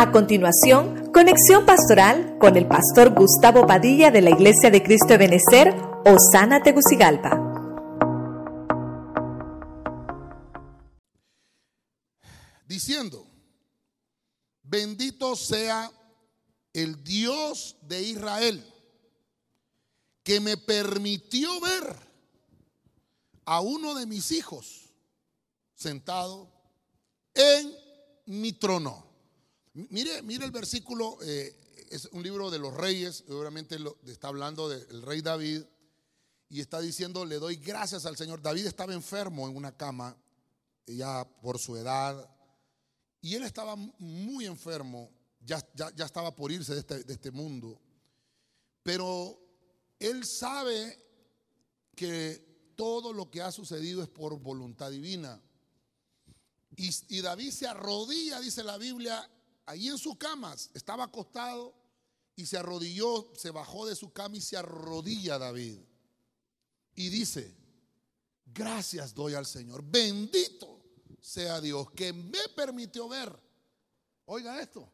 A continuación, conexión pastoral con el pastor Gustavo Padilla de la Iglesia de Cristo de Benecer, Osana Tegucigalpa. Diciendo, bendito sea el Dios de Israel, que me permitió ver a uno de mis hijos sentado en mi trono. Mire, mire el versículo, eh, es un libro de los reyes, obviamente está hablando del rey David y está diciendo, le doy gracias al Señor. David estaba enfermo en una cama, ya por su edad, y él estaba muy enfermo, ya, ya, estaba por irse de este, de este mundo, pero él sabe que todo lo que ha sucedido es por voluntad divina. Y, David se arrodilla, dice la Biblia, ahí en su cama, estaba acostado y se arrodilló, se bajó de su cama y se arrodilla David. Y dice, gracias doy al Señor, bendito sea Dios que me permitió ver, oiga esto,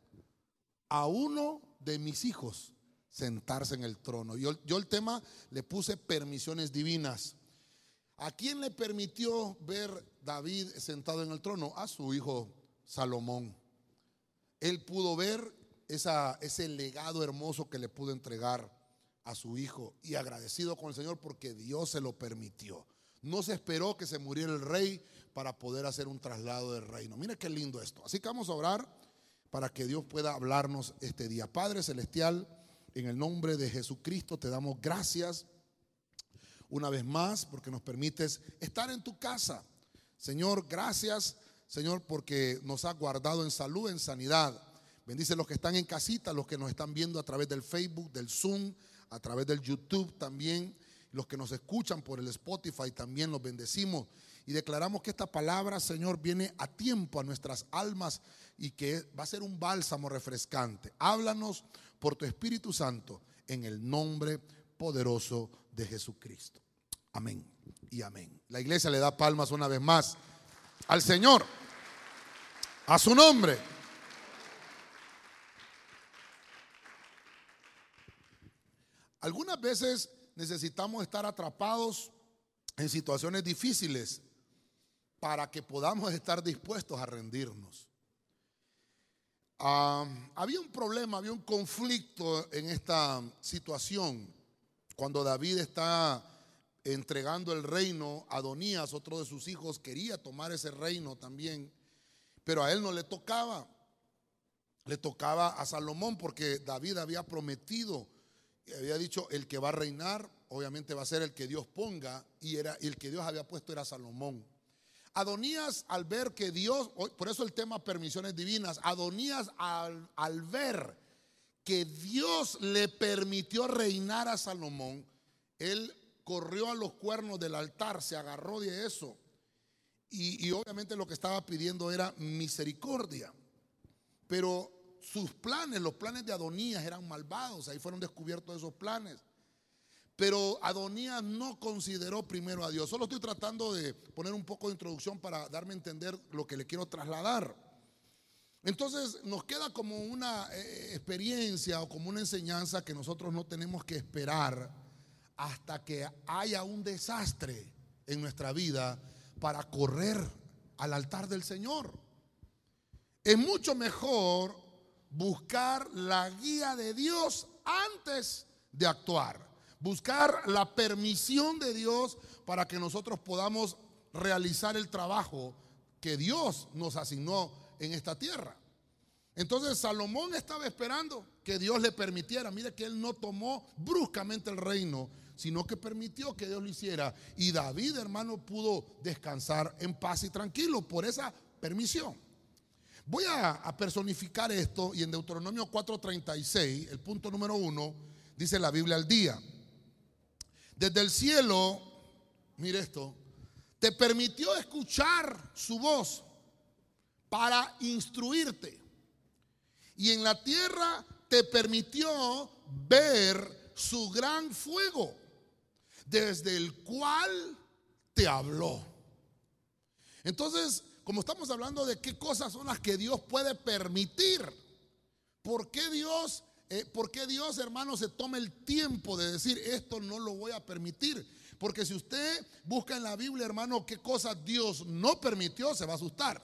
a uno de mis hijos sentarse en el trono. Yo, yo el tema le puse permisiones divinas. ¿A quién le permitió ver David sentado en el trono? A su hijo Salomón él pudo ver ese legado hermoso que le pudo entregar a su hijo y agradecido con el Señor porque Dios se lo permitió. No se esperó que se muriera el rey para poder hacer un traslado del reino. Mira qué lindo esto. Así que vamos a orar para que Dios pueda hablarnos este día. Padre Celestial, en el nombre de Jesucristo te damos gracias una vez más porque nos permites estar en tu casa. Señor, gracias Señor, porque nos ha guardado en salud, en sanidad. Bendice los que están en casita, los que nos están viendo a través del Facebook, del Zoom, a través del YouTube también. Los que nos escuchan por el Spotify también los bendecimos. Y declaramos que esta palabra, Señor, viene a tiempo a nuestras almas y que va a ser un bálsamo refrescante. Háblanos por tu Espíritu Santo en el nombre poderoso de Jesucristo. Amén y amén. La iglesia le da palmas una vez más al Señor, a su nombre. Algunas veces necesitamos estar atrapados en situaciones difíciles para que podamos estar dispuestos a rendirnos. Había un problema, había un conflicto en esta situación cuando David está entregando el reino, Adonías, otro de sus hijos, quería tomar ese reino también, pero a él no le tocaba. Le tocaba a Salomón porque David había prometido, había dicho, el que va a reinar, obviamente va a ser el que Dios ponga, y era el que Dios había puesto era Salomón. Adonías al ver que Dios, por eso el tema permisiones divinas, Adonías al, al ver que Dios le permitió reinar a Salomón, él corrió a los cuernos del altar, se agarró de eso. Y, obviamente lo que estaba pidiendo era misericordia. Pero sus planes, los planes de Adonías eran malvados, ahí fueron descubiertos esos planes. Pero Adonías no consideró primero a Dios. Solo estoy tratando de poner un poco de introducción para darme a entender lo que le quiero trasladar. Entonces nos queda como una eh, experiencia o como una enseñanza que nosotros no tenemos que esperar hasta que haya un desastre en nuestra vida para correr al altar del Señor. Es mucho mejor buscar la guía de Dios antes de actuar. Buscar la permisión de Dios para que nosotros podamos realizar el trabajo que Dios nos asignó en esta tierra. Entonces Salomón estaba esperando que Dios le permitiera. Mire que él no tomó bruscamente el reino, sino que permitió que Dios lo hiciera. Y David, hermano, pudo descansar en paz y tranquilo por esa permisión. Voy a, personificar esto y en Deuteronomio 4:36, el punto número uno, dice la Biblia al día. Desde el cielo, mire esto, te permitió escuchar su voz para instruirte. Y en la tierra te permitió ver su gran fuego desde el cual te habló. Entonces, como estamos hablando de qué cosas son las que Dios puede permitir, ¿por qué Dios, eh, por qué Dios, hermano, se toma el tiempo de decir esto no lo voy a permitir? Porque si usted busca en la Biblia, hermano, qué cosas Dios no permitió, se va a asustar.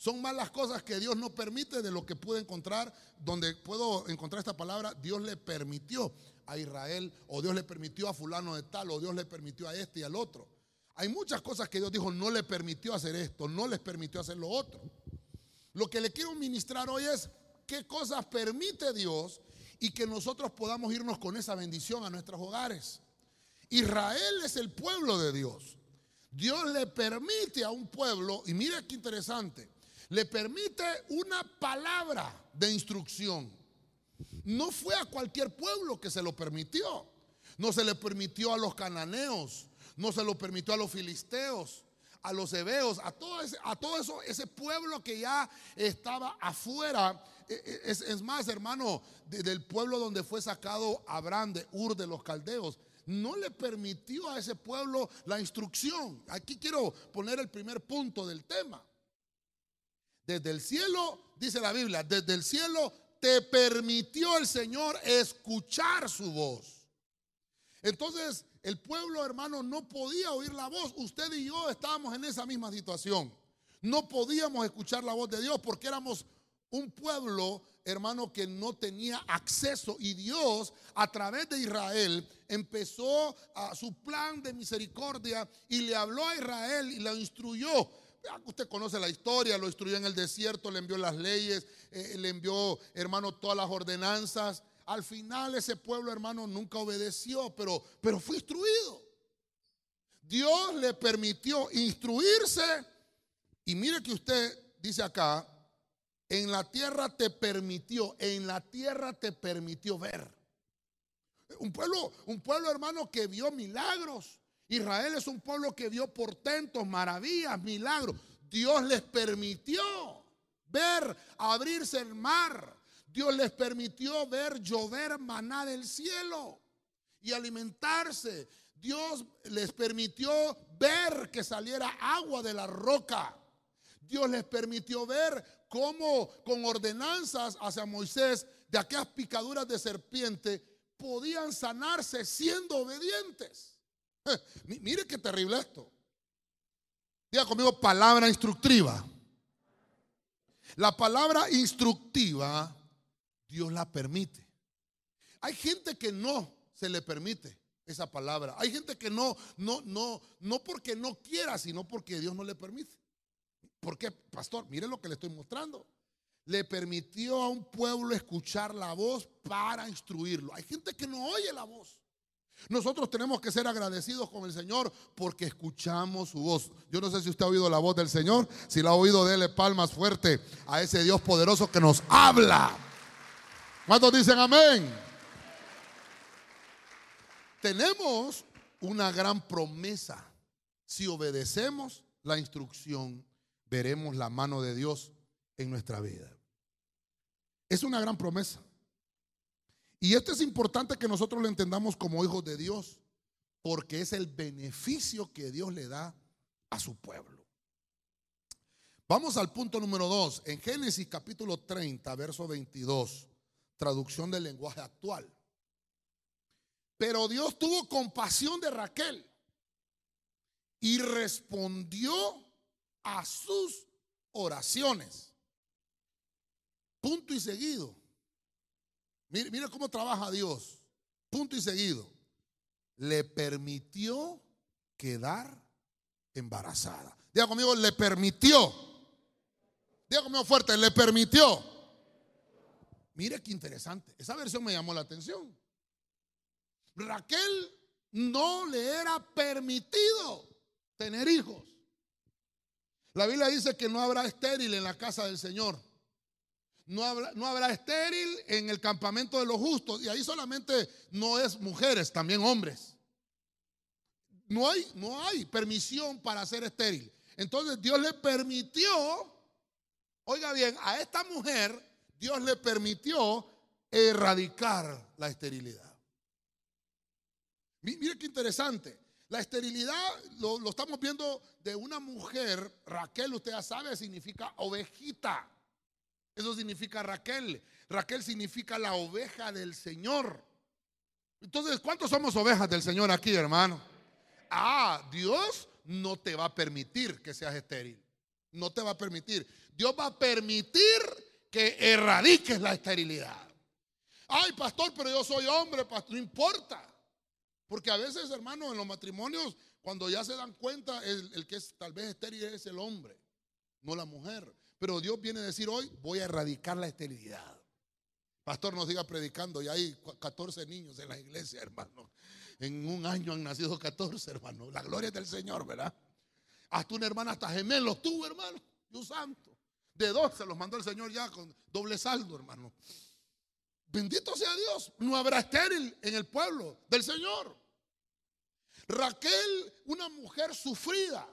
Son más las cosas que Dios no permite de lo que pude encontrar, donde puedo encontrar esta palabra, Dios le permitió a Israel, o Dios le permitió a fulano de tal, o Dios le permitió a este y al otro. Hay muchas cosas que Dios dijo, no le permitió hacer esto, no les permitió hacer lo otro. Lo que le quiero ministrar hoy es qué cosas permite Dios y que nosotros podamos irnos con esa bendición a nuestros hogares. Israel es el pueblo de Dios. Dios le permite a un pueblo, y mira qué interesante, le permite una palabra de instrucción. No fue a cualquier pueblo que se lo permitió. No se le permitió a los cananeos, no se lo permitió a los filisteos, a los hebeos, a todo, ese, a todo eso, ese pueblo que ya estaba afuera. E, e, es, más, hermano, del pueblo donde fue sacado Abraham de Ur de los caldeos no le permitió a ese pueblo la instrucción. Aquí quiero poner el primer punto del tema. Desde el cielo, dice la Biblia, desde el cielo te permitió el Señor escuchar su voz. Entonces, el pueblo hermano no podía oír la voz. Usted y yo estábamos en esa misma situación. No podíamos escuchar la voz de Dios porque éramos un pueblo, hermano, que no tenía acceso y Dios a través de Israel empezó a su plan de misericordia y le habló a Israel y lo instruyó. Usted conoce la historia, lo instruyó en el desierto, le envió las leyes, eh, le envió, hermano, todas las ordenanzas. Al final ese pueblo, hermano, nunca obedeció, pero, pero fue instruido. Dios le permitió instruirse y mire que usted dice acá, en la tierra te permitió, en la tierra te permitió ver. Un pueblo, un pueblo hermano que vio milagros. Israel es un pueblo que vio portentos, maravillas, milagros. Dios les permitió ver abrirse el mar. Dios les permitió ver llover maná del cielo y alimentarse. Dios les permitió ver que saliera agua de la roca. Dios les permitió ver cómo con ordenanzas hacia Moisés de aquellas picaduras de serpiente podían sanarse siendo obedientes. Mire qué terrible esto. Diga conmigo palabra instructiva. La palabra instructiva Dios la permite. Hay gente que no se le permite esa palabra. Hay gente que no, no, no, no porque no quiera, sino porque Dios no le permite. ¿Por qué, pastor? Mire lo que le estoy mostrando. Le permitió a un pueblo escuchar la voz para instruirlo. Hay gente que no oye la voz. Nosotros tenemos que ser agradecidos con el Señor porque escuchamos su voz. Yo no sé si usted ha oído la voz del Señor. Si la ha oído, dele palmas fuerte a ese Dios poderoso que nos habla. ¿Cuántos dicen amén? Tenemos una gran promesa si obedecemos la instrucción veremos la mano de Dios en nuestra vida. Es una gran promesa. Y esto es importante que nosotros lo entendamos como hijos de Dios, porque es el beneficio que Dios le da a su pueblo. Vamos al punto número 2, en Génesis capítulo 30, verso 22, traducción del lenguaje actual. Pero Dios tuvo compasión de Raquel y respondió a sus oraciones. Punto y seguido. Mire, cómo trabaja Dios. Punto y seguido. Le permitió quedar embarazada. Diga conmigo, le permitió. Diga conmigo fuerte, le permitió. Mire qué interesante. Esa versión me llamó la atención. Raquel no le era permitido tener hijos. La Biblia dice que no habrá estéril en la casa del Señor. No habrá, no habrá, estéril en el campamento de los justos. Y ahí solamente no es mujeres, también hombres. No hay, no hay permisión para ser estéril. Entonces Dios le permitió, oiga bien, a esta mujer Dios le permitió erradicar la esterilidad. Mire qué interesante. La esterilidad lo, estamos viendo de una mujer, Raquel, usted ya sabe, significa ovejita. Eso significa Raquel. Raquel significa la oveja del Señor. Entonces, ¿cuántos somos ovejas del Señor aquí, hermano? Ah, Dios no te va a permitir que seas estéril. No te va a permitir. Dios va a permitir que erradiques la esterilidad. Ay, pastor, pero yo soy hombre, pastor. No importa. Porque a veces, hermano, en los matrimonios, cuando ya se dan cuenta, el, el que es tal vez estéril es el hombre, no la mujer. Pero Dios viene a decir hoy, voy a erradicar la esterilidad. Pastor nos siga predicando, y hay 14 niños en la iglesia, hermano. En un año han nacido 14, hermano. La gloria es del Señor, ¿verdad? Hasta una hermana, hasta gemelos tuvo, hermano. Dios santo. De dos se los mandó el Señor ya con doble saldo, hermano. Bendito sea Dios. No habrá estéril en el pueblo del Señor. Raquel, una mujer sufrida.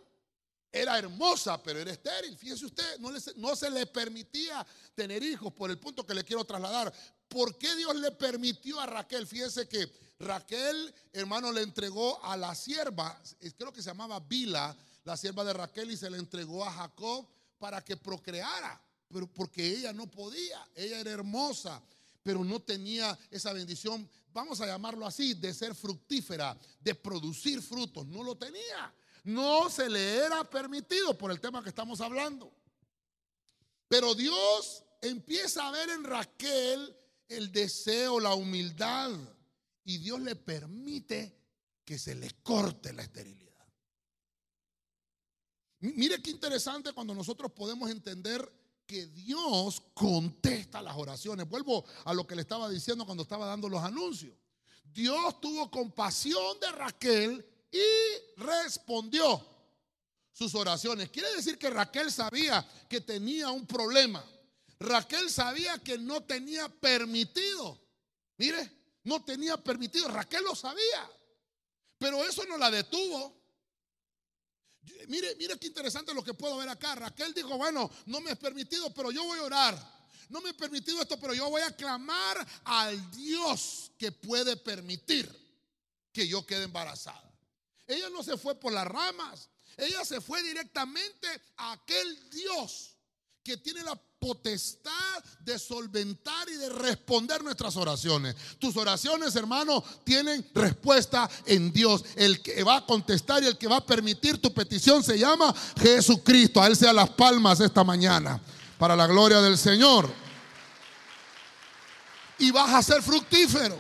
Era hermosa, pero era estéril. Fíjese usted, no, no, se le permitía tener hijos por el punto que le quiero trasladar. ¿Por qué Dios le permitió a Raquel? Fíjese que Raquel, hermano, le entregó a la sierva, creo que se llamaba Bila, la sierva de Raquel, y se le entregó a Jacob para que procreara, pero porque ella no podía, ella era hermosa, pero no tenía esa bendición, vamos a llamarlo así, de ser fructífera, de producir frutos, no lo tenía. No se le era permitido por el tema que estamos hablando. Pero Dios empieza a ver en Raquel el deseo, la humildad, y Dios le permite que se le corte la esterilidad. Mire qué interesante cuando nosotros podemos entender que Dios contesta las oraciones. Vuelvo a lo que le estaba diciendo cuando estaba dando los anuncios. Dios tuvo compasión de Raquel y respondió sus oraciones. Quiere decir que Raquel sabía que tenía un problema. Raquel sabía que no tenía permitido. Mire, no tenía permitido. Raquel lo sabía. Pero eso no la detuvo. Mire, mire qué interesante lo que puedo ver acá. Raquel dijo, bueno, no me es permitido, pero yo voy a orar. No me he permitido esto, pero yo voy a clamar al Dios que puede permitir que yo quede embarazada. Ella no se fue por las ramas. Ella se fue directamente a aquel Dios que tiene la potestad de solventar y de responder nuestras oraciones. Tus oraciones, hermano, tienen respuesta en Dios. El que va a contestar y el que va a permitir tu petición se llama Jesucristo. A Él sea las palmas esta mañana, para la gloria del Señor. Y vas a ser fructífero.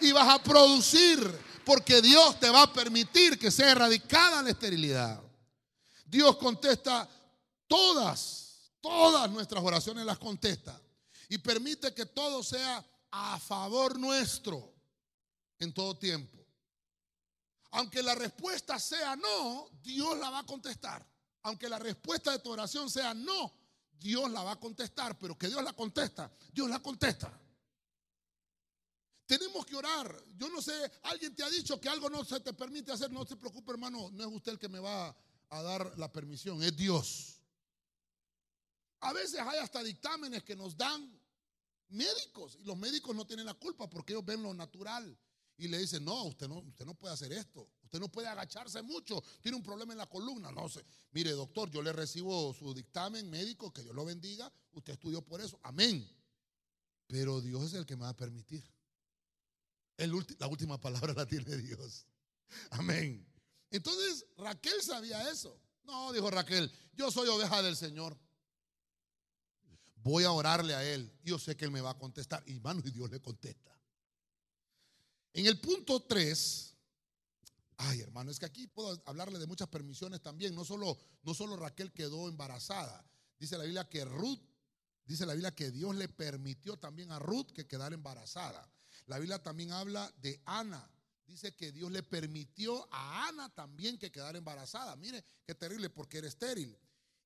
Y vas a producir porque Dios te va a permitir que sea erradicada la esterilidad. Dios contesta todas, todas nuestras oraciones las contesta y permite que todo sea a favor nuestro en todo tiempo. Aunque la respuesta sea no, Dios la va a contestar. Aunque la respuesta de tu oración sea no, Dios la va a contestar, pero que Dios la contesta, Dios la contesta. Tenemos que orar. Yo no sé, alguien te ha dicho que algo no se te permite hacer. No se preocupe, hermano. No es usted el que me va a dar la permisión, es Dios. A veces hay hasta dictámenes que nos dan médicos y los médicos no tienen la culpa porque ellos ven lo natural y le dicen, no, usted no, usted no puede hacer esto, usted no puede agacharse mucho, tiene un problema en la columna, no sé. Mire, doctor, yo le recibo su dictamen médico, que Dios lo bendiga, usted estudió por eso, amén. Pero Dios es el que me va a permitir la última palabra la tiene Dios. Amén. Entonces Raquel sabía eso. No, dijo Raquel, yo soy oveja del Señor. Voy a orarle a Él. Yo sé que Él me va a contestar. Y mano, y Dios le contesta. En el punto 3, ay hermano, es que aquí puedo hablarle de muchas permisiones también. No solo, no solo Raquel quedó embarazada. Dice la Biblia que Ruth, dice la Biblia que Dios le permitió también a Ruth que quedara embarazada. La Biblia también habla de Ana. Dice que Dios le permitió a Ana también que quedara embarazada. Mire, qué terrible porque era estéril.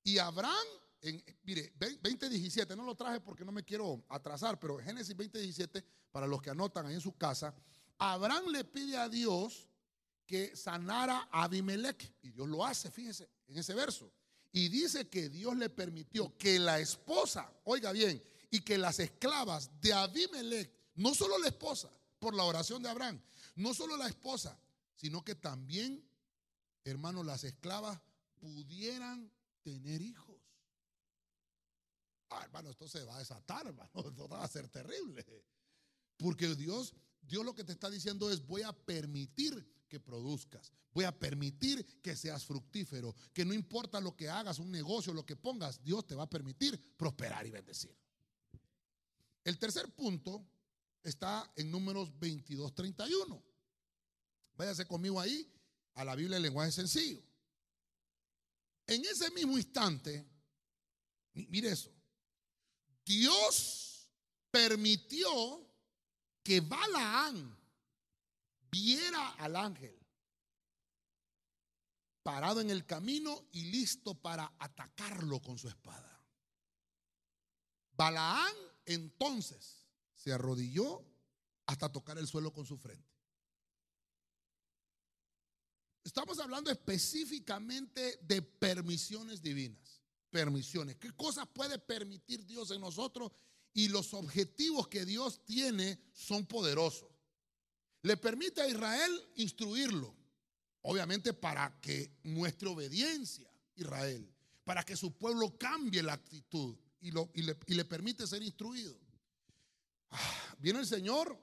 Y Abraham, en, mire, 2017, no lo traje porque no me quiero atrasar, pero Génesis 2017, para los que anotan ahí en su casa, Abraham le pide a Dios que sanara a Abimelech. Y Dios lo hace, fíjese, en ese verso. Y dice que Dios le permitió que la esposa, oiga bien, y que las esclavas de Abimelech no solo la esposa, por la oración de Abraham, no solo la esposa, sino que también, hermanos, las esclavas pudieran tener hijos. Ah, hermano, esto se va a desatar, hermano, esto va a ser terrible. Porque Dios, Dios lo que te está diciendo es, voy a permitir que produzcas, voy a permitir que seas fructífero, que no importa lo que hagas, un negocio, lo que pongas, Dios te va a permitir prosperar y bendecir. El tercer punto está en números 22, 31. Váyase conmigo ahí a la Biblia en lenguaje sencillo. En ese mismo instante, mire eso, Dios permitió que Balaán viera al ángel parado en el camino y listo para atacarlo con su espada. Balaán entonces se arrodilló hasta tocar el suelo con su frente. Estamos hablando específicamente de permisiones divinas. Permisiones. ¿Qué cosas puede permitir Dios en nosotros? Y los objetivos que Dios tiene son poderosos. Le permite a Israel instruirlo, obviamente para que muestre obediencia Israel, para que su pueblo cambie la actitud y, y le, permite ser instruido. Ah, viene el Señor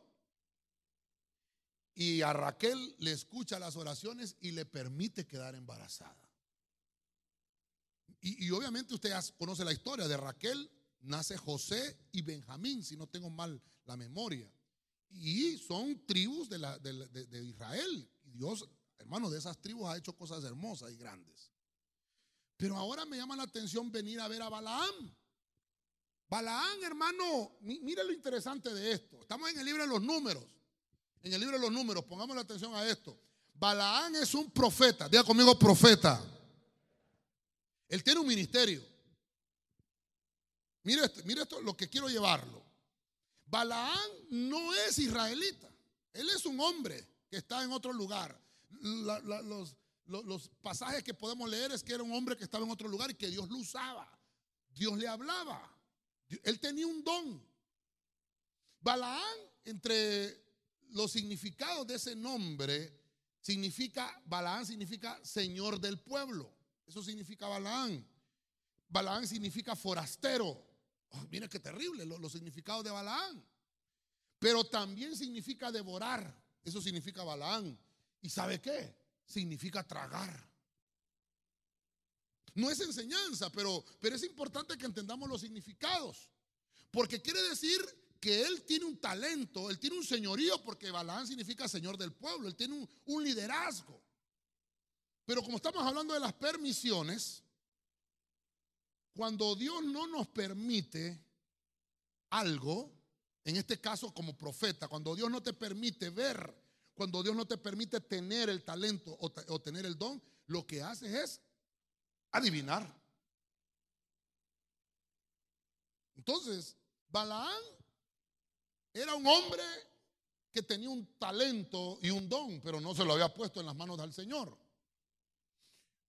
y a Raquel le escucha las oraciones y le permite quedar embarazada. Y, obviamente usted conoce la historia de Raquel, nace José y Benjamín, si no tengo mal la memoria. Y son tribus de, la, de Israel. Y Dios, hermano, de esas tribus ha hecho cosas hermosas y grandes. Pero ahora me llama la atención venir a ver a Balaam. Balaam, hermano, mire lo interesante de esto. Estamos en el libro de los números en el libro de los números, pongamos la atención a esto. Balaán es un profeta, diga conmigo profeta. Él tiene un ministerio. Mire esto, mire esto, lo que quiero llevarlo. Balaán no es israelita. Él es un hombre que está en otro lugar. los, pasajes que podemos leer es que era un hombre que estaba en otro lugar y que Dios lo usaba. Dios le hablaba. Él tenía un don. Balaán, entre los significados de ese nombre significa, Balaán significa Señor del pueblo. Eso significa Balaán. Balaán significa forastero. Oh, mira qué terrible los, significados de Balaán. Pero también significa devorar. Eso significa Balaán. ¿Y sabe qué? Significa tragar. No es enseñanza, pero, pero es importante que entendamos los significados. Porque quiere decir que él tiene un talento, él tiene un señorío, porque Balaán significa señor del pueblo, él tiene un, liderazgo. Pero como estamos hablando de las permisiones, cuando Dios no nos permite algo, en este caso como profeta, cuando Dios no te permite ver, cuando Dios no te permite tener el talento o, o tener el don, lo que haces es adivinar. Entonces, Balaán era un hombre que tenía un talento y un don, pero no se lo había puesto en las manos del Señor.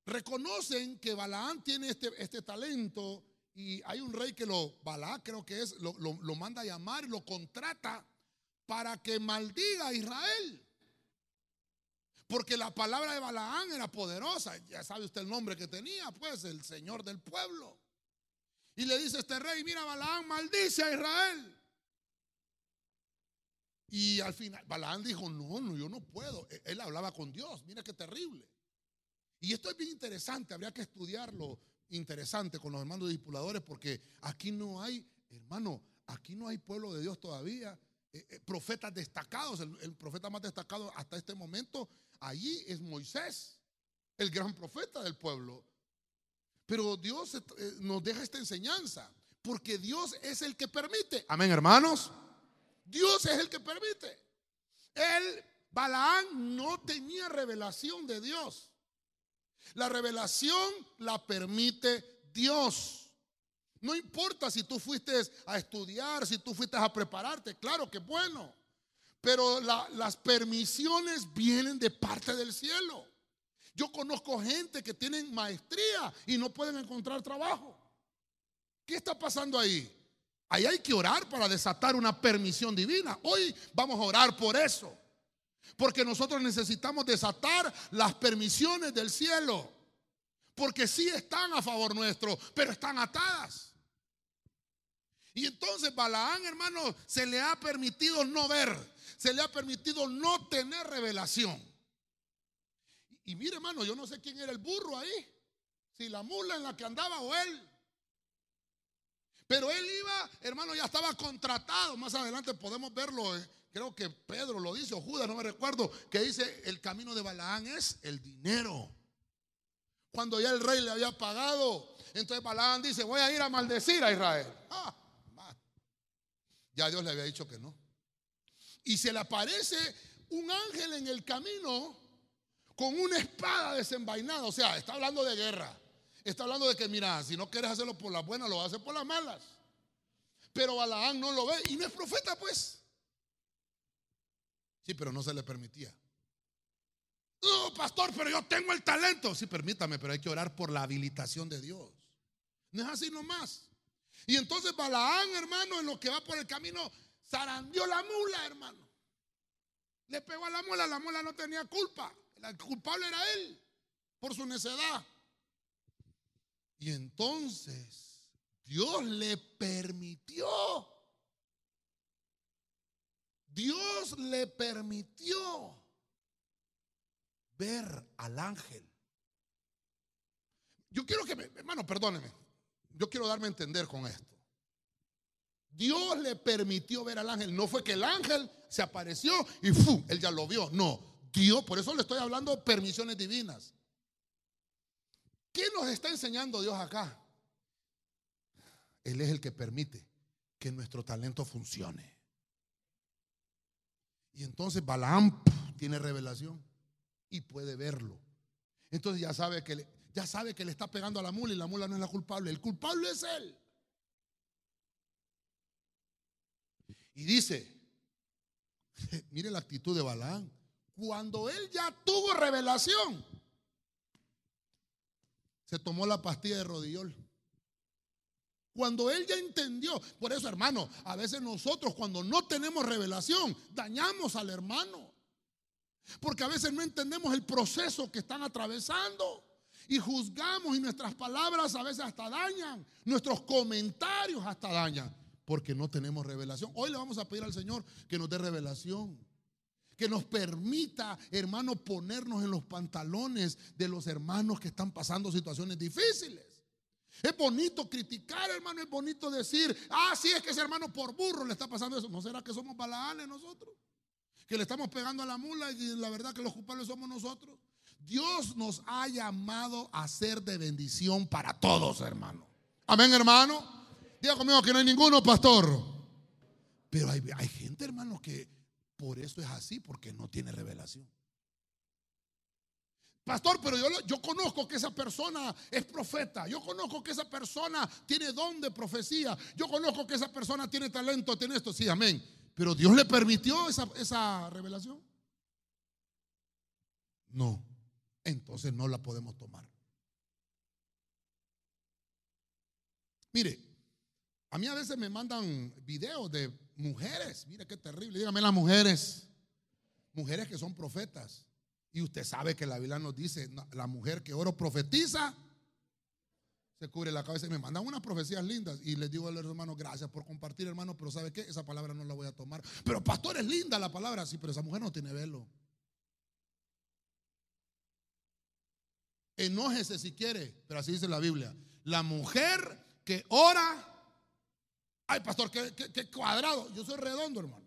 Reconocen que Balaán tiene este, este talento y hay un rey que lo, Balaán creo que es, lo, lo, lo manda a llamar y lo contrata para que maldiga a Israel. Porque la palabra de Balaán era poderosa. Ya sabe usted el nombre que tenía, pues, el Señor del pueblo. Y le dice este rey, mira, Balaán maldice a Israel. Y al final, Balaán dijo, no, no, yo no puedo. E, él hablaba con Dios, mira qué terrible. Y esto es bien interesante, habría que estudiarlo interesante con los hermanos discipuladores, porque aquí no hay, hermano, aquí no hay pueblo de Dios todavía. Eh, eh, profetas destacados, el, profeta más destacado hasta este momento, allí es Moisés, el gran profeta del pueblo. Pero Dios eh, nos deja esta enseñanza, porque Dios es el que permite. Amén, hermanos. Dios es el que permite. Él, Balaán, no tenía revelación de Dios. La revelación la permite Dios. No importa si tú fuiste a estudiar, si tú fuiste a prepararte, claro que bueno. Pero la, las permisiones vienen de parte del cielo. Yo conozco gente que tienen maestría y no pueden encontrar trabajo. ¿Qué está pasando ahí? Ahí hay que orar para desatar una permisión divina. Hoy vamos a orar por eso. Porque nosotros necesitamos desatar las permisiones del cielo. Porque sí están a favor nuestro, pero están atadas. Y entonces Balaán, hermano, se le ha permitido no ver, se le ha permitido no tener revelación. Y, mire, hermano, yo no sé quién era el burro ahí, si la mula en la que andaba o él. Pero él iba, hermano, ya estaba contratado. Más adelante podemos verlo. Eh, creo que Pedro lo dice, o Judas, no me recuerdo, que dice, el camino de Balaán es el dinero. Cuando ya el rey le había pagado, entonces Balaán dice, voy a ir a maldecir a Israel. Ah, ya Dios le había dicho que no. Y se le aparece un ángel en el camino con una espada desenvainada. O sea, está hablando de guerra. Está hablando de que, mira, si no quieres hacerlo por las buenas, lo vas a hacer por las malas. Pero Balaán no lo ve y no es profeta, pues. Sí, pero no se le permitía. No, pastor, pero yo tengo el talento. Sí, permítame, pero hay que orar por la habilitación de Dios. No es así nomás. Y entonces Balaán, hermano, en lo que va por el camino, zarandió la mula, hermano. Le pegó a la mula, la mula no tenía culpa. El culpable era él, por su necedad. Y entonces Dios le permitió. Dios le permitió ver al ángel. Yo quiero que me, hermano, perdóneme, yo quiero darme a entender con esto. Dios le permitió ver al ángel. No fue que el ángel se apareció y ¡fu! él ya lo vio. No, Dios, por eso le estoy hablando de permisiones divinas. ¿Qué nos está enseñando Dios acá? Él es el que permite que nuestro talento funcione. Y entonces Balaam tiene revelación y puede verlo. Entonces ya sabe que ya sabe que le está pegando a la mula y la mula no es la culpable. El culpable es él. Y dice, mire la actitud de Balaán. Cuando él ya tuvo revelación, se tomó la pastilla de rodillol. Cuando él ya entendió, por eso hermano, a veces nosotros cuando no tenemos revelación, dañamos al hermano. Porque a veces no entendemos el proceso que están atravesando y juzgamos y nuestras palabras a veces hasta dañan, nuestros comentarios hasta dañan, porque no tenemos revelación. Hoy le vamos a pedir al Señor que nos dé revelación, que nos permita, hermano, ponernos en los pantalones de los hermanos que están pasando situaciones difíciles. Es bonito criticar, hermano, es bonito decir, ah, sí, es que ese hermano por burro le está pasando eso. ¿No será que somos balaales nosotros? Que le estamos pegando a la mula y la verdad que los culpables somos nosotros. Dios nos ha llamado a ser de bendición para todos, hermano. Amén, hermano. Diga conmigo que no hay ninguno, pastor. Pero hay, hay gente, hermano, que por eso es así, porque no tiene revelación. Pastor, pero yo, yo, conozco que esa persona es profeta. Yo conozco que esa persona tiene don de profecía. Yo conozco que esa persona tiene talento, tiene esto. Sí, amén. Pero Dios le permitió esa, esa revelación. No entonces no la podemos tomar. Mire, a mí a veces me mandan videos de mujeres, mire qué terrible, dígame las mujeres, mujeres que son profetas. Y usted sabe que la Biblia nos dice, la mujer que oro profetiza, se cubre la cabeza y me mandan unas profecías lindas. Y les digo a los hermanos, gracias por compartir, hermano, pero ¿sabe qué? Esa palabra no la voy a tomar. Pero pastor, es linda la palabra, sí, pero esa mujer no tiene velo. Enójese si quiere, pero así dice la Biblia. La mujer que ora. Ay, pastor, qué, cuadrado. Yo soy redondo, hermano.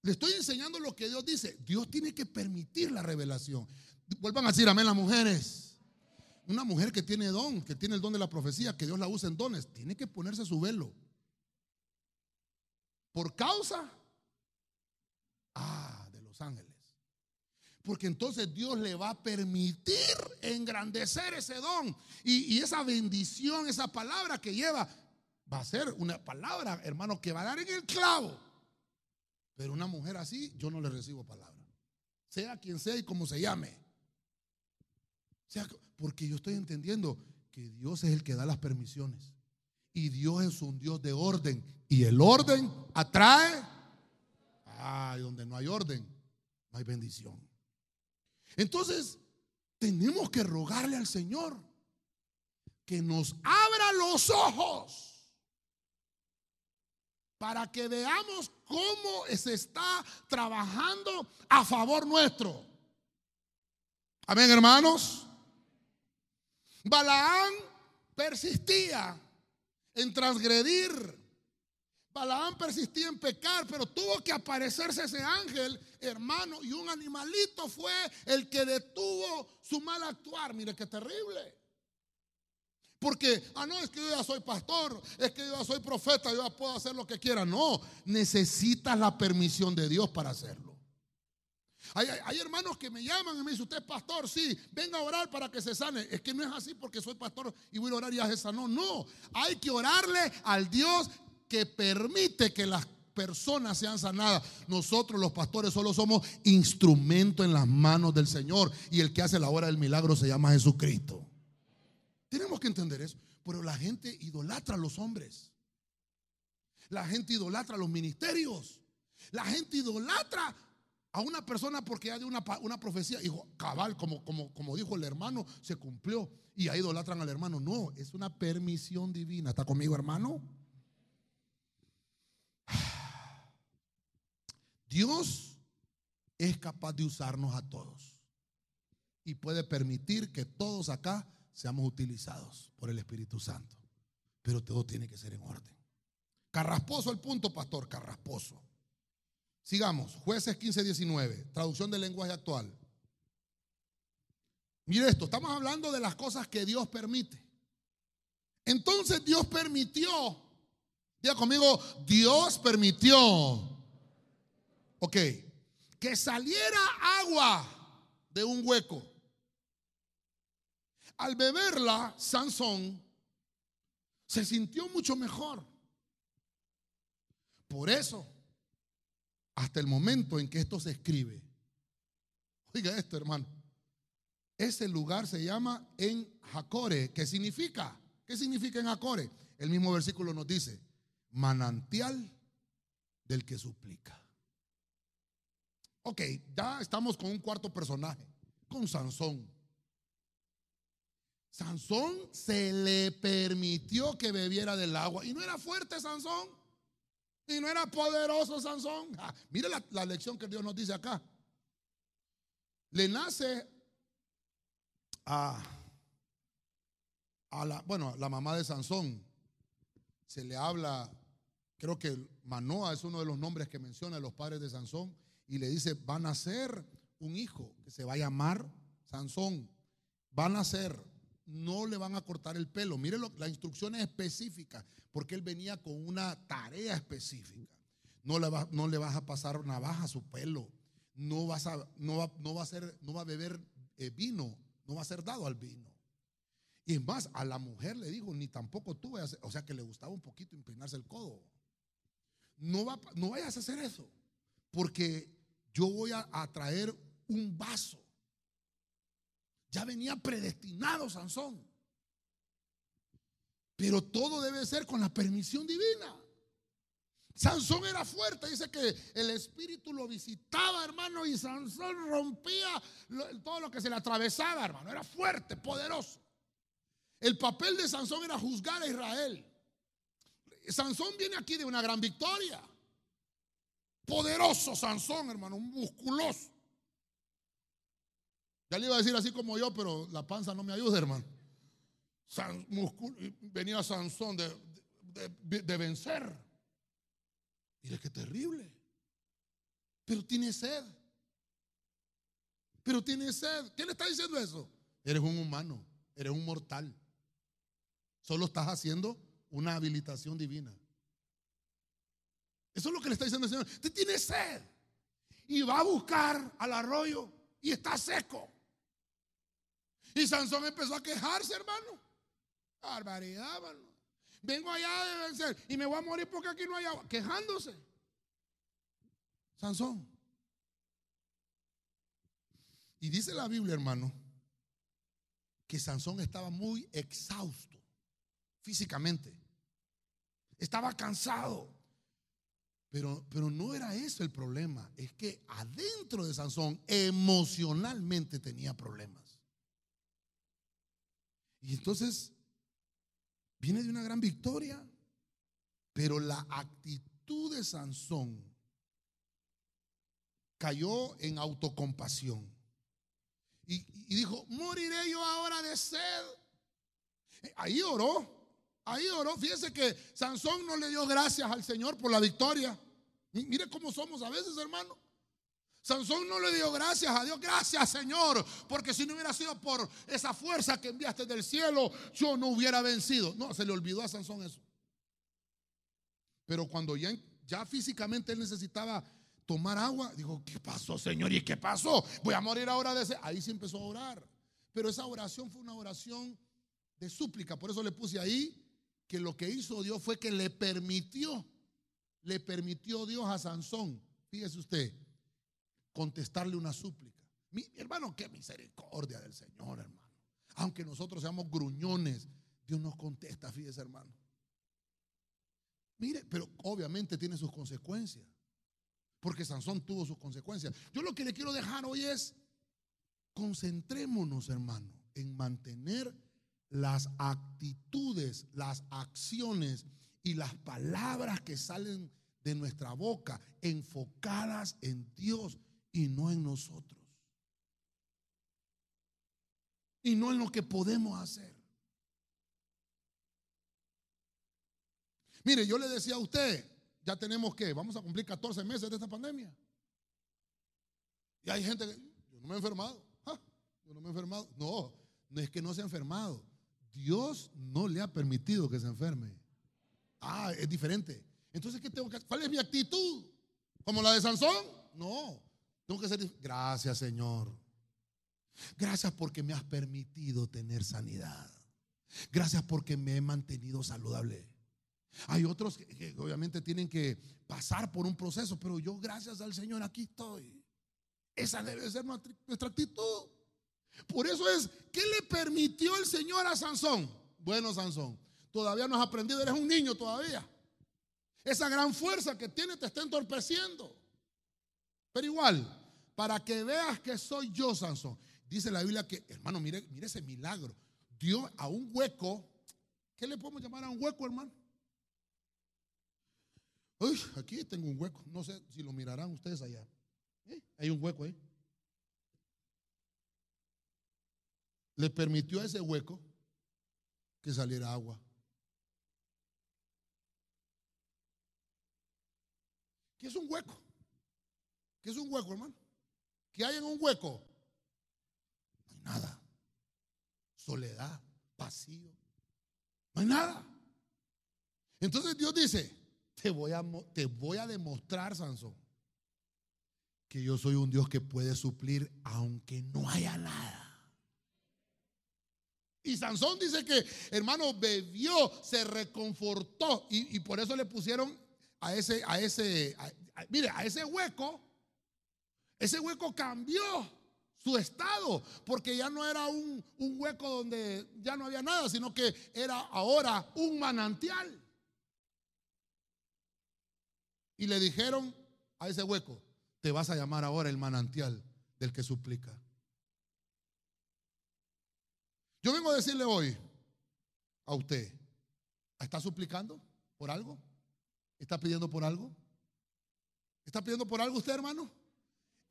Le estoy enseñando lo que Dios dice. Dios tiene que permitir la revelación. Vuelvan a decir amén las mujeres. Una mujer que tiene don, que tiene el don de la profecía, que Dios la usa en dones, tiene que ponerse su velo. Por causa ah, de los ángeles. Porque entonces Dios le va a permitir engrandecer ese don. Y, esa bendición, esa palabra que lleva, va a ser una palabra, hermano, que va a dar en el clavo. Pero una mujer así, yo no le recibo palabra. Sea quien sea y como se llame. sea, porque yo estoy entendiendo que Dios es el que da las permisiones. Y Dios es un Dios de orden. Y el orden atrae. Ay, donde no hay orden, no hay bendición. Entonces, tenemos que rogarle al Señor que nos abra los ojos para que veamos cómo se está trabajando a favor nuestro. Amén, hermanos. Balaán persistía en transgredir. Balaán persistía en pecar, pero tuvo que aparecerse ese ángel, hermano, y un animalito fue el que detuvo su mal actuar. Mire qué terrible. Porque, ah, no, es que yo ya soy pastor, es que yo ya soy profeta, yo ya puedo hacer lo que quiera. No, necesitas la permisión de Dios para hacerlo. Hay, hermanos que me llaman y me dicen, usted es pastor, sí, venga a orar para que se sane. Es que no es así porque soy pastor y voy a orar y ya se sanó. No, hay que orarle al Dios que permite que las personas sean sanadas. Nosotros los pastores solo somos instrumento en las manos del Señor y el que hace la obra del milagro se llama Jesucristo. Tenemos que entender eso. Pero la gente idolatra a los hombres. La gente idolatra a los ministerios. La gente idolatra a una persona porque ya de una, una profecía, dijo, cabal, como, como, como dijo el hermano, se cumplió. Y ahí idolatran al hermano. No, es una permisión divina. ¿Está conmigo, hermano? Dios es capaz de usarnos a todos. Y puede permitir que todos acá seamos utilizados por el Espíritu Santo. Pero todo tiene que ser en orden. Carrasposo el punto, pastor, carrasposo. Sigamos, jueces 15, 19, traducción del lenguaje actual. Mire esto, estamos hablando de las cosas que Dios permite. Entonces Dios permitió, diga conmigo, Dios permitió, ok, que saliera agua de un hueco. Al beberla, Sansón se sintió mucho mejor. Por eso, hasta el momento en que esto se escribe. Oiga esto, hermano. Ese lugar se llama en Jacore. ¿Qué significa? ¿Qué significa en Jacore? El mismo versículo nos dice, manantial del que suplica. Ok, ya estamos con un cuarto personaje, con Sansón. Sansón se le permitió que bebiera del agua. Y no era fuerte Sansón. Y no era poderoso Sansón. Ah, mire la, lección que Dios nos dice acá. Le nace a, a la, bueno, la mamá de Sansón. Se le habla, creo que Manoa es uno de los nombres que menciona los padres de Sansón. Y le dice, van a ser un hijo que se va a llamar Sansón. Van a ser no le van a cortar el pelo. Mire la instrucción es específica, porque él venía con una tarea específica. No le, va, no le vas a pasar navaja a su pelo. No, vas a, no, va, no va a ser, no va a beber eh, vino, no va a ser dado al vino. Y es más, a la mujer le dijo, ni tampoco tú, o sea que le gustaba un poquito empinarse el codo. No, va, no vayas a hacer eso, porque yo voy a traer un vaso ya venía predestinado Sansón. Pero todo debe ser con la permisión divina. Sansón era fuerte, dice que el espíritu lo visitaba, hermano, y Sansón rompía todo lo que se le atravesaba, hermano. Era fuerte, poderoso. El papel de Sansón era juzgar a Israel. Sansón viene aquí de una gran victoria. Poderoso Sansón, hermano, un musculoso. Ya le iba a decir así como yo, pero la panza no me ayuda, hermano. venía Sansón de, de, vencer. Mire qué terrible. Pero tiene sed. Pero tiene sed. ¿Quién le está diciendo eso? Eres un humano, eres un mortal. Solo estás haciendo una habilitación divina. Eso es lo que le está diciendo el Señor. Usted tiene sed. Y va a buscar al arroyo y está seco. Y Sansón empezó a quejarse, hermano. Barbaridad, hermano. Vengo allá de vencer y me voy a morir porque aquí no hay agua. Quejándose. Sansón. Y dice la Biblia, hermano, que Sansón estaba muy exhausto físicamente. Estaba cansado. Pero, pero no era eso el problema. Es que adentro de Sansón emocionalmente tenía problemas. Y entonces viene de una gran victoria, pero la actitud de Sansón cayó en autocompasión. Y, y dijo, moriré yo ahora de sed. Ahí oró, ahí oró. Fíjese que Sansón no le dio gracias al Señor por la victoria. Mire cómo somos a veces, hermano. Sansón no le dio gracias a Dios, gracias Señor, porque si no hubiera sido por esa fuerza que enviaste del cielo, yo no hubiera vencido. No, se le olvidó a Sansón eso. Pero cuando ya, físicamente él necesitaba tomar agua, dijo, ¿qué pasó Señor? ¿Y qué pasó? Voy a morir ahora de ese. Ahí sí empezó a orar. Pero esa oración fue una oración de súplica. Por eso le puse ahí que lo que hizo Dios fue que le permitió, le permitió Dios a Sansón, fíjese usted, contestarle una súplica. Mi hermano, qué misericordia del Señor, hermano. Aunque nosotros seamos gruñones, Dios nos contesta, fíjese, hermano. Mire, pero obviamente tiene sus consecuencias. Porque Sansón tuvo sus consecuencias. Yo lo que le quiero dejar hoy es, concentrémonos, hermano, en mantener las actitudes, las acciones y las palabras que salen de nuestra boca enfocadas en Dios y no en nosotros. Y no en lo que podemos hacer. Mire, yo le decía a usted, ya tenemos que, vamos a cumplir 14 meses de esta pandemia. Y hay gente que, yo no me he enfermado. Ah, yo no me he enfermado. No, no es que no se ha enfermado. Dios no le ha permitido que se enferme. Ah, es diferente. Entonces, ¿qué tengo que hacer? ¿Cuál es mi actitud? ¿Como la de Sansón? No. Tengo que ser. Gracias, Señor. Gracias porque me has permitido tener sanidad. Gracias porque me he mantenido saludable. Hay otros que, obviamente tienen que pasar por un proceso, pero yo, gracias al Señor, aquí estoy. Esa debe ser nuestra actitud. Por eso es, ¿qué le permitió el Señor a Sansón? Bueno, Sansón, todavía no has aprendido, eres un niño todavía. Esa gran fuerza que tiene te está entorpeciendo. Pero igual, para que veas que soy yo, Sansón, dice la Biblia que, hermano, mire, mire ese milagro. Dio a un hueco, ¿qué le podemos llamar a un hueco, hermano? Uy, aquí tengo un hueco. No sé si lo mirarán ustedes allá. ¿Eh? Hay un hueco ahí. le permitió a ese hueco que saliera agua. ¿Qué es un hueco? ¿Qué es un hueco, hermano? ¿Qué hay en un hueco? No hay nada. Soledad, vacío. No hay nada. Entonces Dios dice, te voy a, te voy a demostrar, Sansón, que yo soy un Dios que puede suplir aunque no haya nada. Y Sansón dice que, hermano, bebió, se reconfortó. Y, por eso le pusieron a ese, a ese, mire, a ese hueco, ese hueco cambió su estado, porque ya no era un, hueco donde ya no había nada, sino que era ahora un manantial. Y le dijeron a ese hueco, te vas a llamar ahora el manantial del que suplica. Yo vengo a decirle hoy a usted, ¿está suplicando por algo? ¿Está pidiendo por algo? ¿Está pidiendo por algo usted, hermano?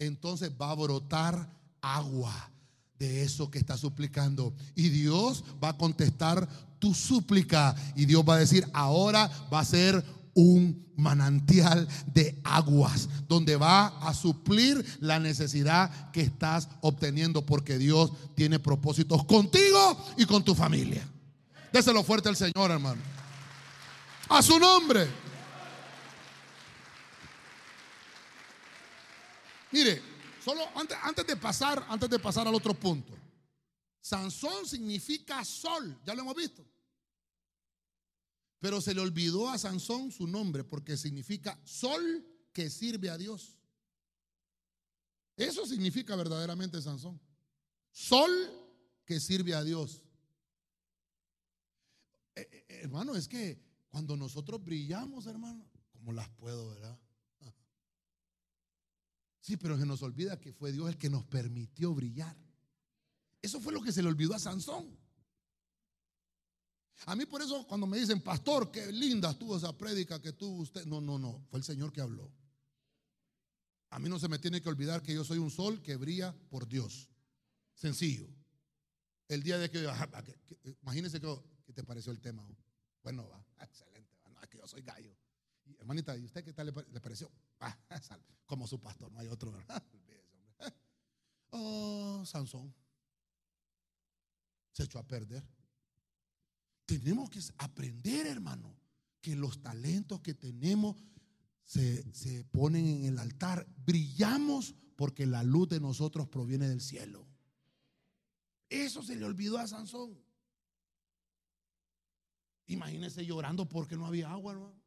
Entonces va a brotar agua de eso que está suplicando. Y Dios va a contestar tu súplica. Y Dios va a decir, ahora va a ser un manantial de aguas donde va a suplir la necesidad que estás obteniendo porque Dios tiene propósitos contigo y con tu familia. Déselo fuerte al Señor, hermano. A su nombre. Mire, solo antes, antes de pasar, antes de pasar al otro punto. Sansón significa sol, ya lo hemos visto. Pero se le olvidó a Sansón su nombre porque significa sol que sirve a Dios. Eso significa verdaderamente Sansón. Sol que sirve a Dios. Eh, eh, hermano, es que cuando nosotros brillamos, hermano, como las puedo, ¿verdad? Sí, pero se nos olvida que fue Dios el que nos permitió brillar. Eso fue lo que se le olvidó a Sansón. A mí por eso cuando me dicen, pastor, qué linda estuvo esa prédica que tuvo usted. No, no, no, fue el Señor que habló. A mí no se me tiene que olvidar que yo soy un sol que brilla por Dios. Sencillo. El día de que, imagínense que, te pareció el tema. Bueno, va, excelente. es que yo soy gallo. Hermanita, ¿y usted qué tal le, pareció? como su pastor, no hay otro. Oh, Sansón. Se echó a perder. Tenemos que aprender, hermano, que los talentos que tenemos se, se, ponen en el altar. Brillamos porque la luz de nosotros proviene del cielo. Eso se le olvidó a Sansón. Imagínese llorando porque no había agua, hermano.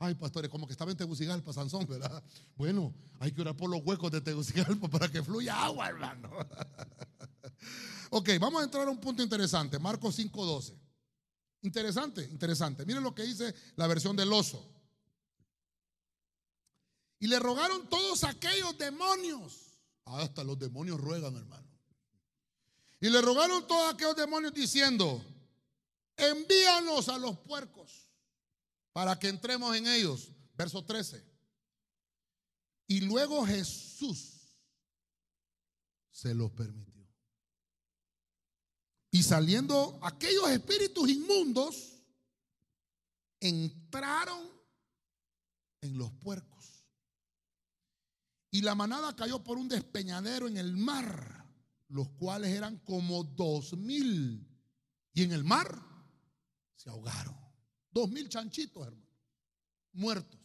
Ay, pastores, como que estaba en Tegucigalpa, Sansón, ¿verdad? Bueno, hay que orar por los huecos de Tegucigalpa para que fluya agua, hermano. ok, vamos a entrar a un punto interesante. Marcos 5:12. Interesante, interesante. Miren lo que dice la versión del oso. Y le rogaron todos aquellos demonios. Hasta los demonios ruegan, hermano. Y le rogaron todos aquellos demonios diciendo, envíanos a los puercos para que entremos en ellos. Verso 13. Y luego Jesús se los permitió. Y saliendo aquellos espíritus inmundos, entraron en los puercos. Y la manada cayó por un despeñadero en el mar, los cuales eran como dos mil. Y en el mar se ahogaron. Dos mil chanchitos, hermano. Muertos.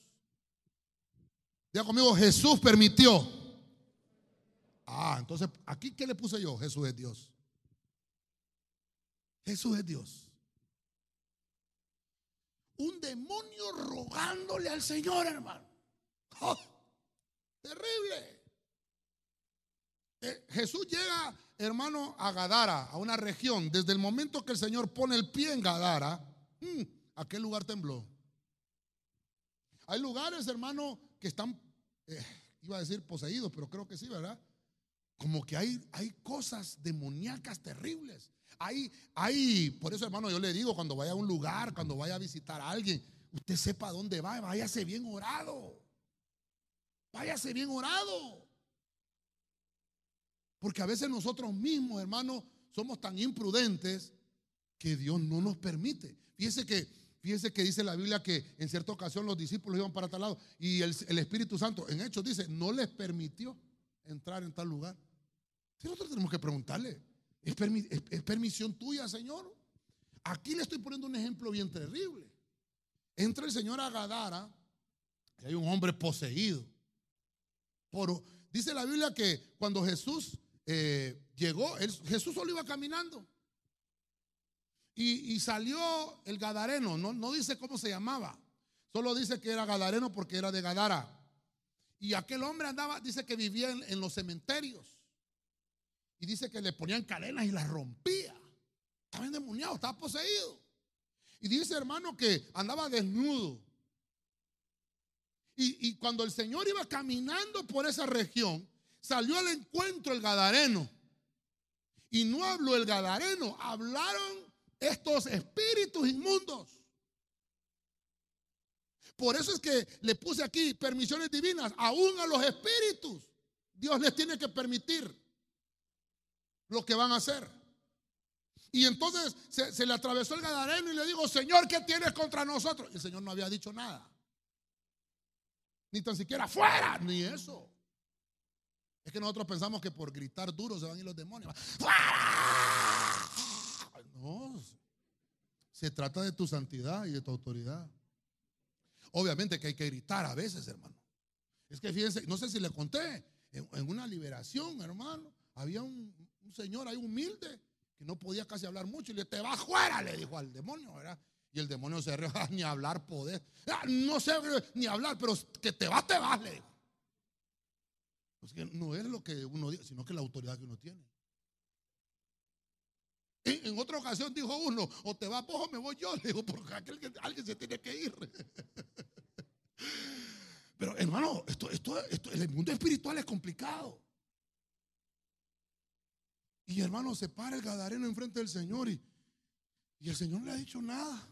Ya conmigo, Jesús permitió. Ah, entonces, ¿aquí qué le puse yo? Jesús es Dios. Jesús es Dios. Un demonio rogándole al Señor, hermano. Terrible. Eh, Jesús llega, hermano, a Gadara, a una región. Desde el momento que el Señor pone el pie en Gadara, hmm, aquel lugar tembló. Hay lugares, hermano, que están, eh, iba a decir poseídos, pero creo que sí, ¿verdad? Como que hay, hay cosas demoníacas terribles. Hay, hay, por eso, hermano, yo le digo, cuando vaya a un lugar, cuando vaya a visitar a alguien, usted sepa dónde va, váyase bien orado. Váyase bien orado. Porque a veces nosotros mismos, hermano, somos tan imprudentes que Dios no nos permite. Fíjese que Fíjense que dice la Biblia que en cierta ocasión los discípulos iban para tal lado y el, Espíritu Santo, en Hechos dice, no les permitió entrar en tal lugar. nosotros tenemos que preguntarle, ¿es, permisión tuya, Señor? Aquí le estoy poniendo un ejemplo bien terrible. Entra el Señor a Gadara y hay un hombre poseído. Por, dice la Biblia que cuando Jesús eh, llegó, Jesús solo iba caminando. Y, salió el Gadareno, no, dice cómo se llamaba, solo dice que era Gadareno porque era de Gadara. Y aquel hombre andaba, dice que vivía en, los cementerios. Y dice que le ponían cadenas y las rompía. Estaba endemoniado, estaba poseído. Y dice hermano que andaba desnudo. Y, y, cuando el Señor iba caminando por esa región, salió al encuentro el Gadareno. Y no habló el Gadareno, hablaron estos espíritus inmundos. Por eso es que le puse aquí permisiones divinas, aún a los espíritus. Dios les tiene que permitir lo que van a hacer. Y entonces se, le atravesó el gadareno y le digo, Señor, ¿qué tienes contra nosotros? El Señor no había dicho nada. Ni tan siquiera fuera, ni eso. Es que nosotros pensamos que por gritar duro se van a ir los demonios. ¡Fuera! Se trata de tu santidad y de tu autoridad. Obviamente que hay que gritar a veces, hermano. Es que fíjense, no sé si le conté, en, una liberación, hermano, había un, señor ahí humilde que no podía casi hablar mucho y le te va fuera, le dijo al demonio, ¿verdad? Y el demonio se rió, ah, ni hablar poder. Ah, no sé ni hablar, pero que te vas, te vas, le dijo. Pues no es lo que uno dice, sino que la autoridad que uno tiene. En, otra ocasión dijo uno, o te vas vos o me voy yo. Le digo, porque alguien se tiene que ir. Pero hermano, esto, esto, esto, el mundo espiritual es complicado. Y hermano, se para el gadareno enfrente del Señor y, y el Señor no le ha dicho nada.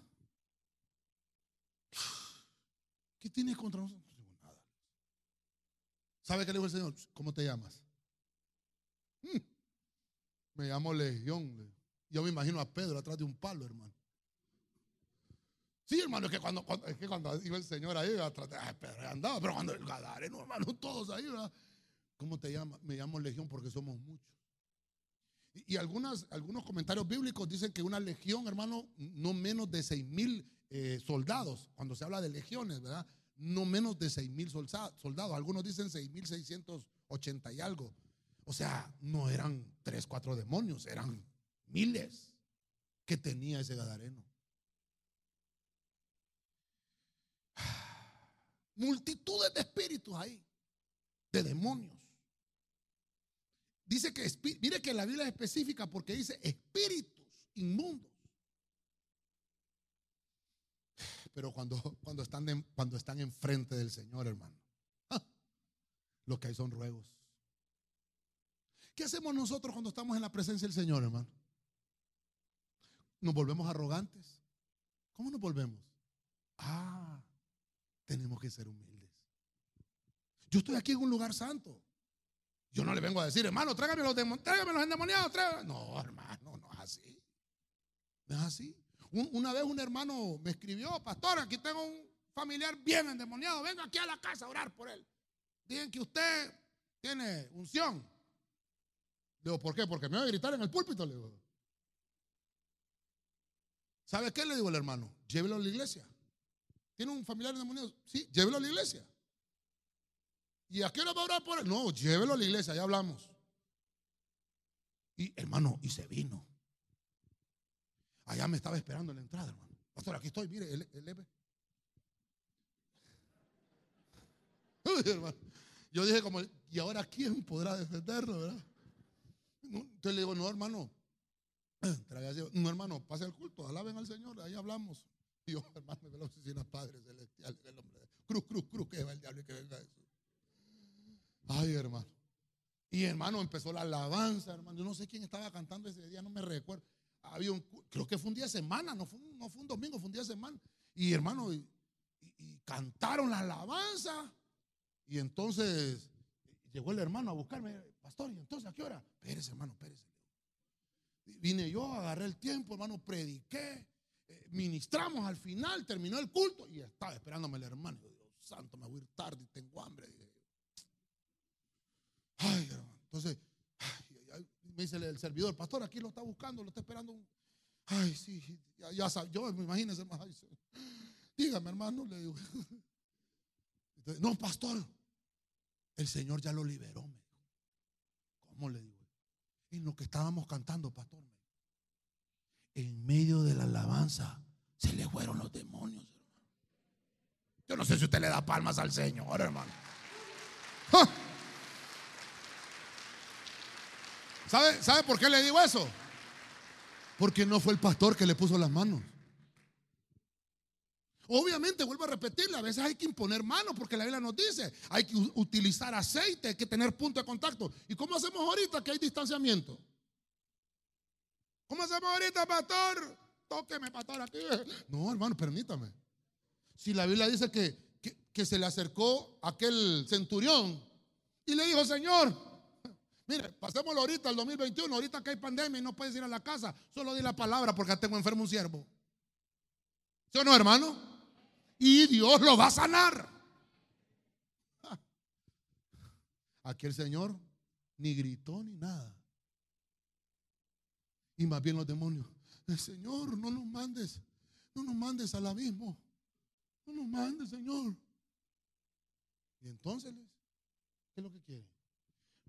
¿Qué tienes contra nosotros? Nada. ¿Sabe qué le dijo el Señor? ¿Cómo te llamas? Hmm. Me llamo Legión. Yo me imagino a Pedro atrás de un palo, hermano. Sí, hermano, es que cuando, es que cuando iba el Señor ahí, atrás de, ay, Pedro andaba, pero cuando el Gadareno, hermano, todos ahí, ¿verdad? ¿Cómo te llamas? Me llamo Legión porque somos muchos. Y, algunas, algunos comentarios bíblicos dicen que una legión, hermano, no menos de seis mil eh, soldados. Cuando se habla de legiones, ¿verdad? No menos de seis mil soldados. Algunos dicen seis mil seiscientos ochenta y algo. O sea, no eran tres, cuatro demonios, eran miles que tenía ese Gadareno. Multitudes de espíritus ahí, de demonios. Dice que, mire que la Biblia es específica porque dice espíritus inmundos. Pero cuando, cuando, están, cuando están enfrente del Señor, hermano, lo que hay son ruegos. ¿Qué hacemos nosotros cuando estamos en la presencia del Señor, hermano? Nos volvemos arrogantes. ¿Cómo nos volvemos? Ah, tenemos que ser humildes. Yo estoy aquí en un lugar santo. Yo no le vengo a decir, hermano, tráigame los, tráigame los endemoniados. No, hermano, no es así. No es así. una vez un hermano me escribió, pastor, aquí tengo un familiar bien endemoniado. Venga aquí a la casa a orar por él. Digan que usted tiene unción. Le digo, ¿por qué? Porque me voy a gritar en el púlpito. Le digo. ¿Sabe qué le digo al hermano? Llévelo a la iglesia. ¿Tiene un familiar endemoniado? Sí, llévelo a la iglesia. ¿Y a qué hora va a orar por él? No, llévelo a la iglesia, ya hablamos. Y hermano, y se vino. Allá me estaba esperando en la entrada, hermano. Pastor, aquí estoy, mire, el, el Yo dije como, ¿y ahora quién podrá defenderlo, verdad? Entonces le digo, no, hermano, no, hermano, pase el culto, alaben al Señor, ahí hablamos. Yo, hermano, ve la oficina Padre Celestial, el hombre, cruz, cruz, cruz, que va el diablo y que venga eso. Ay, hermano. Y hermano, empezó la alabanza, hermano. Yo no sé quién estaba cantando ese día, no me recuerdo. Había un, creo que fue un día de semana, no fue, no fue un domingo, fue un día de semana. Y hermano, y, cantaron la alabanza. Y entonces llegó el hermano a buscarme, pastor, y entonces a qué hora? Pérez, hermano, Pérez. Vine yo, agarré el tiempo, hermano, prediqué, eh, ministramos al final, terminó el culto y estaba esperándome el hermano. Dios santo, me voy a ir tarde y tengo hambre. Ay, hermano. Entonces, me dice el servidor, pastor, aquí lo está buscando, lo está esperando. Ay, sí, ya, ya sabe, yo me imagino hermano. dígame, hermano, le digo. no, pastor, el Señor ya lo liberó. ¿Cómo le digo? En lo que estábamos cantando, pastor. En medio de la alabanza se le fueron los demonios, hermano. Yo no sé si usted le da palmas al Señor, hermano. ¿Sabe, por qué le digo eso? Porque no fue el pastor que le puso las manos. Obviamente, vuelvo a repetirle, a veces hay que imponer manos porque la Biblia nos dice, hay que utilizar aceite, hay que tener punto de contacto. ¿Y cómo hacemos ahorita que hay distanciamiento? ¿Cómo hacemos ahorita, pastor? Tóqueme, pastor, aquí. No, hermano, permítame. Si la Biblia dice que, que se le acercó aquel centurión y le dijo, Señor, Mire, pasémoslo ahorita, el 2021, ahorita que hay pandemia y no puedes ir a la casa, solo di la palabra porque tengo enfermo un siervo. ¿Sí o no, hermano? Y Dios lo va a sanar. Aquí el Señor ni gritó ni nada. Y más bien los demonios, el Señor, no nos mandes, no nos mandes al abismo. No nos mandes, Señor. Y entonces, ¿qué es lo que quiere?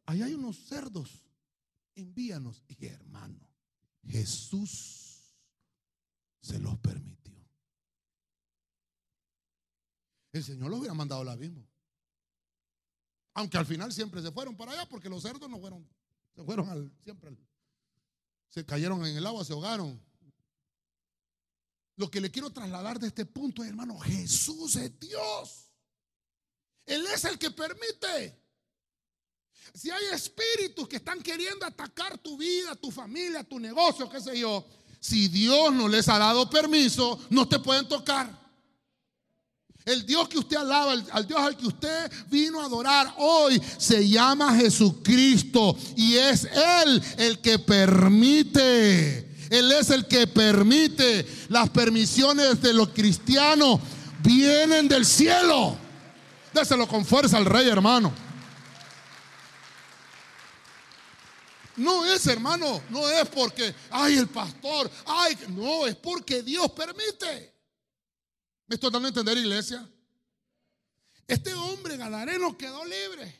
Ahí hay unos cerdos. Envíanos. Y hermano, Jesús se los permitió. El Señor los hubiera mandado al abismo. Aunque al final siempre se fueron para allá porque los cerdos no fueron, se fueron al, siempre se cayeron en el agua, se ahogaron. Lo que le quiero trasladar de este punto es, hermano, Jesús es Dios. Él es el que permite. Si hay espíritus que están queriendo atacar tu vida, tu familia, tu negocio, qué sé yo, si Dios no les ha dado permiso, no te pueden tocar. El Dios que usted alaba, al Dios al que usted vino a adorar hoy, se llama Jesucristo y es Él el que permite. Él es el que permite. Las permisiones de los cristianos vienen del cielo. Déselo con fuerza al rey, hermano. No es, hermano, no es porque, ay, el pastor, ay, no, es porque Dios permite. ¿Me estoy dando a entender, iglesia? Este hombre gadareno quedó libre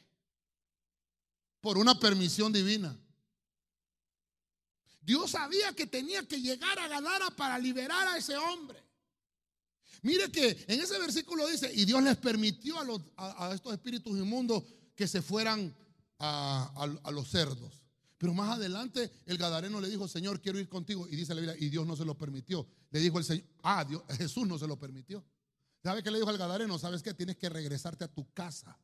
por una permisión divina. Dios sabía que tenía que llegar a Gadara para liberar a ese hombre. Mire que en ese versículo dice, y Dios les permitió a, estos espíritus inmundos que se fueran a, a los cerdos. Pero más adelante el Gadareno le dijo, Señor, quiero ir contigo. Y dice la Biblia, y Dios no se lo permitió. Le dijo el Señor, ah, Dios, Jesús no se lo permitió. ¿Sabe qué le dijo al Gadareno? ¿Sabes qué? Tienes que regresarte a tu casa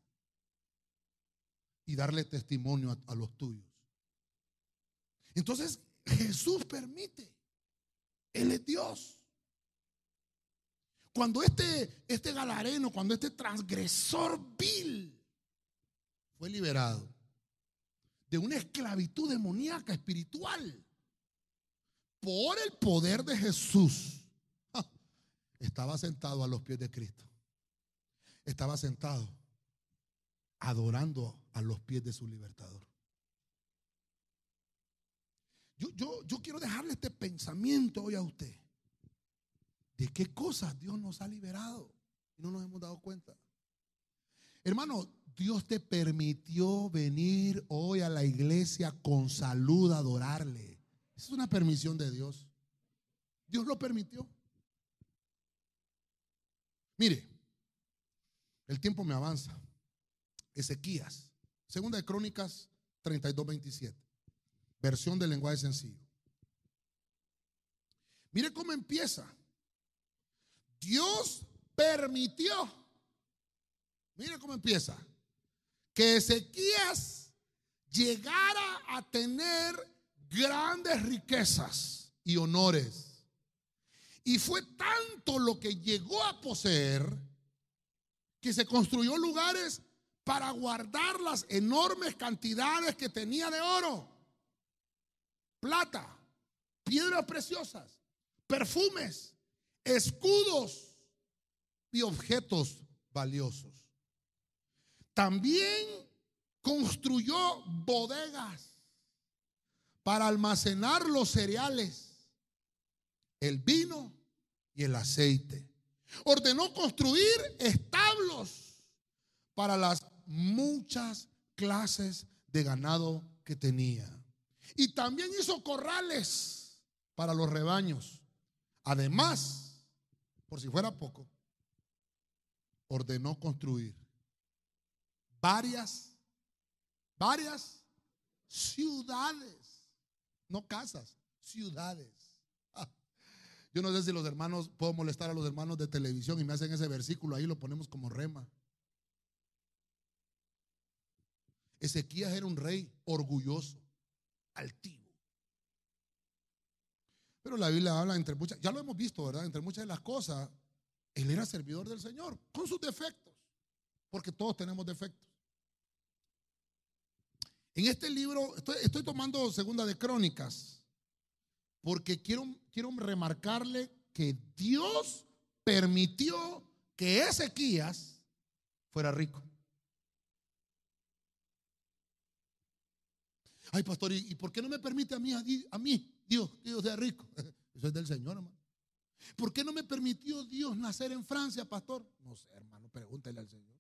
y darle testimonio a, los tuyos. Entonces Jesús permite. Él es Dios. Cuando este, este galareno, cuando este transgresor vil fue liberado, de una esclavitud demoníaca espiritual por el poder de Jesús. Estaba sentado a los pies de Cristo. Estaba sentado adorando a los pies de su libertador. Yo, yo, yo quiero dejarle este pensamiento hoy a usted. ¿De qué cosas Dios nos ha liberado? Y no nos hemos dado cuenta. Hermano, Dios te permitió venir hoy a la iglesia con salud a adorarle. Es una permisión de Dios. Dios lo permitió. Mire, el tiempo me avanza. Ezequías, segunda de Crónicas 32, 27. Versión del lenguaje sencillo. Mire cómo empieza. Dios permitió. Mire cómo empieza que Ezequías llegara a tener grandes riquezas y honores. Y fue tanto lo que llegó a poseer que se construyó lugares para guardar las enormes cantidades que tenía de oro, plata, piedras preciosas, perfumes, escudos y objetos valiosos. También construyó bodegas para almacenar los cereales, el vino y el aceite. Ordenó construir establos para las muchas clases de ganado que tenía. Y también hizo corrales para los rebaños. Además, por si fuera poco, ordenó construir varias, varias ciudades, no casas, ciudades. Ah, yo no sé si los hermanos, puedo molestar a los hermanos de televisión y me hacen ese versículo, ahí lo ponemos como rema. Ezequías era un rey orgulloso, altivo. Pero la Biblia habla entre muchas, ya lo hemos visto, ¿verdad? Entre muchas de las cosas, él era servidor del Señor, con sus defectos, porque todos tenemos defectos. En este libro, estoy, tomando segunda de crónicas, porque quiero, quiero remarcarle que Dios permitió que Ezequías fuera rico. Ay, pastor, ¿y, por qué no me permite a mí, a, mí, Dios, que yo sea rico? Eso es del Señor, hermano. ¿Por qué no me permitió Dios nacer en Francia, pastor? No sé, hermano, pregúntele al Señor.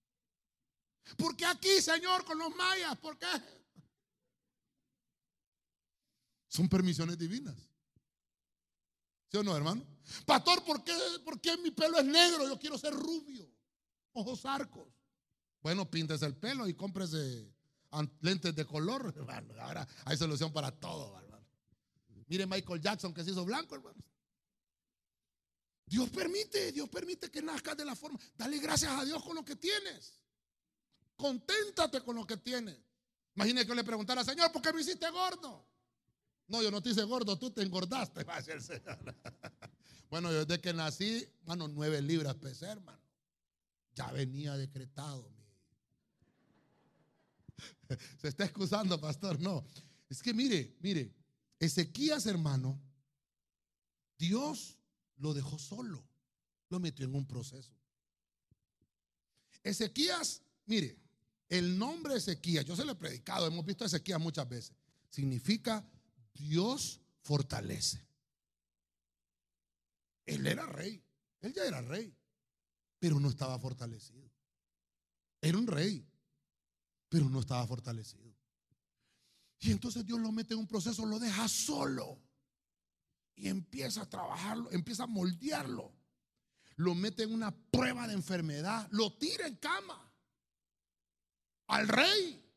¿Por qué aquí, Señor, con los mayas? ¿Por qué? Son permisiones divinas. ¿Sí o no, hermano? Pastor, ¿por qué, ¿por qué mi pelo es negro? Yo quiero ser rubio. Ojos arcos. Bueno, píntese el pelo y cómprese lentes de color, hermano. Ahora hay solución para todo, hermano. Mire Michael Jackson que se hizo blanco, hermano. Dios permite, Dios permite que nazcas de la forma. Dale gracias a Dios con lo que tienes. Conténtate con lo que tienes. Imagínate que yo le preguntara, Señor, ¿por qué me hiciste gordo? No, yo no te hice gordo, tú te engordaste, va a el Señor. Bueno, yo desde que nací, mano, nueve libras pesé, hermano. Ya venía decretado. Se está excusando, pastor. No, es que mire, mire, Ezequías, hermano, Dios lo dejó solo, lo metió en un proceso. Ezequías, mire, el nombre Ezequías, yo se lo he predicado, hemos visto a Ezequías muchas veces, significa Dios fortalece. Él era rey, él ya era rey, pero no estaba fortalecido. Era un rey, pero no estaba fortalecido. Y entonces Dios lo mete en un proceso, lo deja solo y empieza a trabajarlo, empieza a moldearlo. Lo mete en una prueba de enfermedad, lo tira en cama al rey.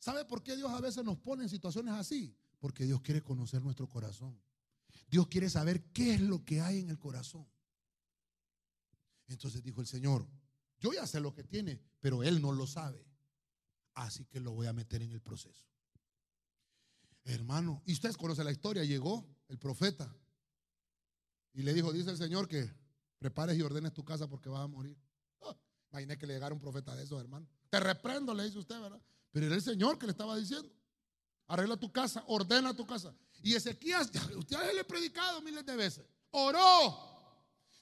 ¿Sabe por qué Dios a veces nos pone en situaciones así? Porque Dios quiere conocer nuestro corazón. Dios quiere saber qué es lo que hay en el corazón. Entonces dijo el Señor, yo ya sé lo que tiene, pero Él no lo sabe. Así que lo voy a meter en el proceso. Hermano, y ustedes conocen la historia, llegó el profeta y le dijo, dice el Señor que prepares y ordenes tu casa porque vas a morir. Oh, imaginé que le llegara un profeta de esos, hermano. Te reprendo, le dice usted, ¿verdad? Pero era el Señor que le estaba diciendo. Arregla tu casa, ordena tu casa. Y Ezequías, usted le he predicado miles de veces. Oró.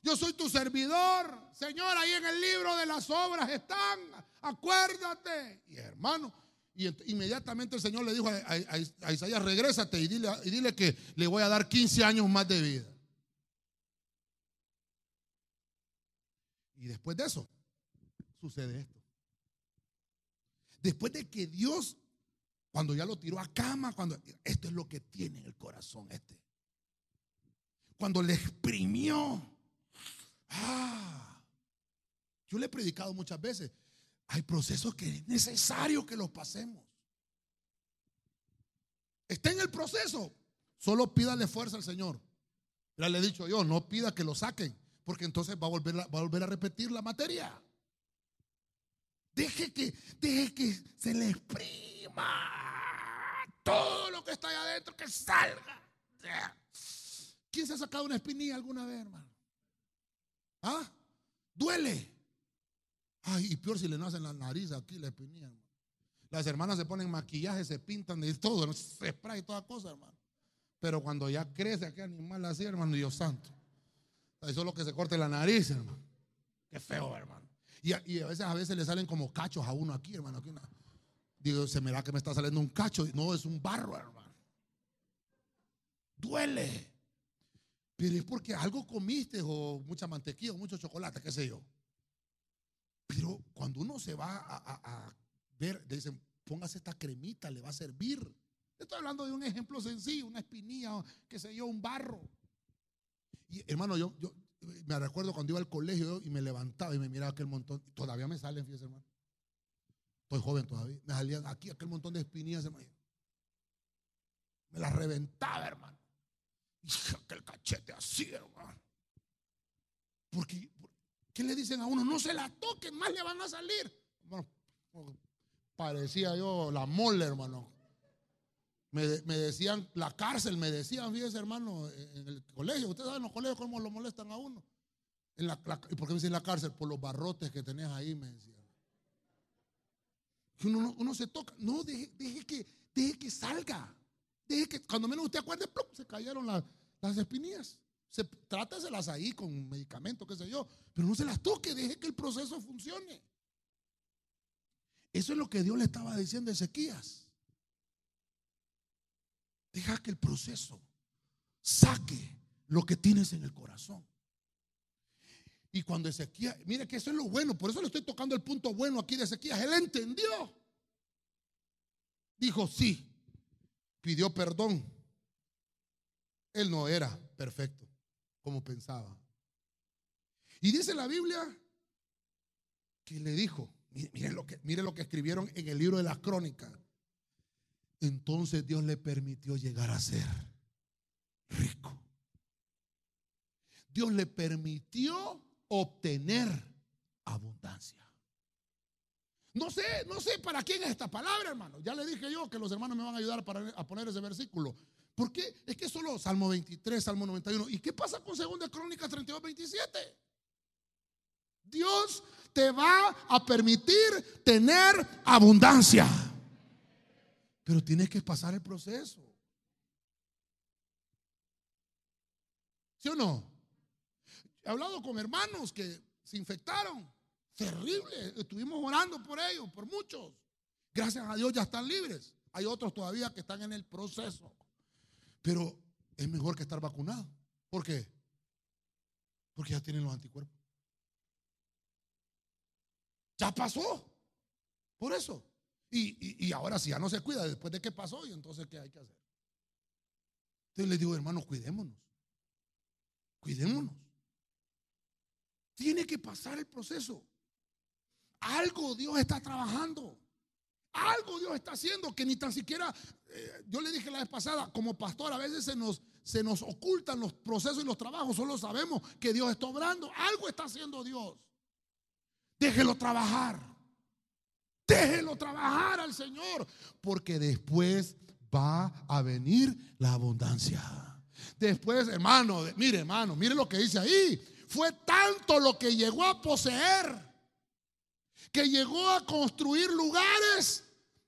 Yo soy tu servidor. Señor, ahí en el libro de las obras están. Acuérdate. Y hermano, y inmediatamente el Señor le dijo a, Isaías, regrésate y y dile que le voy a dar 15 años más de vida. Y después de eso, sucede esto. Después de que Dios, cuando ya lo tiró a cama, cuando esto es lo que tiene en el corazón este. Cuando le exprimió. Ah, yo le he predicado muchas veces. Hay procesos que es necesario que los pasemos. Está en el proceso. Solo pídale fuerza al Señor. Ya le he dicho yo, no pida que lo saquen porque entonces va a volver, a, va a, volver a repetir la materia. Deje que, que se le exprima todo lo que está ahí adentro, que salga. ¿Quién se ha sacado una espinilla alguna vez, hermano? ¿Ah? Duele. Ay, y peor si le nacen la nariz aquí, la espinilla. Las hermanas se ponen maquillaje, se pintan de todo, se spray toda cosa, hermano. Pero cuando ya crece aquel animal así, hermano, Dios santo. Eso es lo que se corte la nariz, hermano. Qué feo, hermano. Y a, veces a veces le salen como cachos a uno aquí, hermano. Aquí Digo, se me da que me está saliendo un cacho. No, es un barro, hermano. Duele. Pero es porque algo comiste o mucha mantequilla o mucho chocolate, qué sé yo. Pero cuando uno se va a, ver, le dicen, póngase esta cremita, le va a servir. Estoy hablando de un ejemplo sencillo, una espinilla, qué sé yo, un barro. Y hermano, yo, yo me recuerdo cuando iba al colegio y me levantaba y me miraba aquel montón. Todavía me salen, fíjese, hermano. Estoy joven todavía. Me salían aquí aquel montón de espinillas, hermano. Me las reventaba, hermano. Y aquel cachete así, hermano. Porque, ¿qué le dicen a uno? No se la toquen, más le van a salir. Parecía yo la mole, hermano. Me, decían, la cárcel, me decían, fíjese hermano, en el colegio, ustedes saben los colegios cómo lo molestan a uno. En la, ¿Y por qué me dicen la cárcel? Por los barrotes que tenés ahí, me decían. Uno, uno, se toca, no, deje, que, deje que salga. Deje que, cuando menos usted acuerde, se cayeron las espinillas. Se, tráteselas ahí con medicamento, qué sé yo, pero no se las toque, deje que el proceso funcione. Eso es lo que Dios le estaba diciendo a Ezequías. Deja que el proceso saque lo que tienes en el corazón. Y cuando Ezequiel, mire que eso es lo bueno, por eso le estoy tocando el punto bueno aquí de Ezequiel. Él entendió. Dijo sí, pidió perdón. Él no era perfecto como pensaba. Y dice la Biblia que le dijo, mire, lo que, mire lo que escribieron en el libro de las crónicas entonces Dios le permitió llegar a ser rico. Dios le permitió obtener abundancia. No sé, no sé para quién es esta palabra, hermano. Ya le dije yo que los hermanos me van a ayudar para, a poner ese versículo. ¿Por qué? Es que solo Salmo 23, Salmo 91. ¿Y qué pasa con 2 Crónicas 32, 27? Dios te va a permitir tener abundancia. Pero tienes que pasar el proceso. ¿Sí o no? He hablado con hermanos que se infectaron. Terrible. Estuvimos orando por ellos, por muchos. Gracias a Dios ya están libres. Hay otros todavía que están en el proceso. Pero es mejor que estar vacunado. ¿Por qué? Porque ya tienen los anticuerpos. Ya pasó. Por eso. Y, ahora si ya no se cuida después de que pasó, y entonces ¿qué hay que hacer? Entonces les digo, hermanos, cuidémonos. Cuidémonos. Tiene que pasar el proceso. Algo Dios está trabajando. Algo Dios está haciendo que ni tan siquiera, eh, yo le dije la vez pasada, como pastor, a veces se nos, se nos ocultan los procesos y los trabajos, solo sabemos que Dios está obrando. Algo está haciendo Dios. Déjelo trabajar. Déjelo trabajar al Señor, porque después va a venir la abundancia. Después, hermano, mire, hermano, mire lo que dice ahí. Fue tanto lo que llegó a poseer que llegó a construir lugares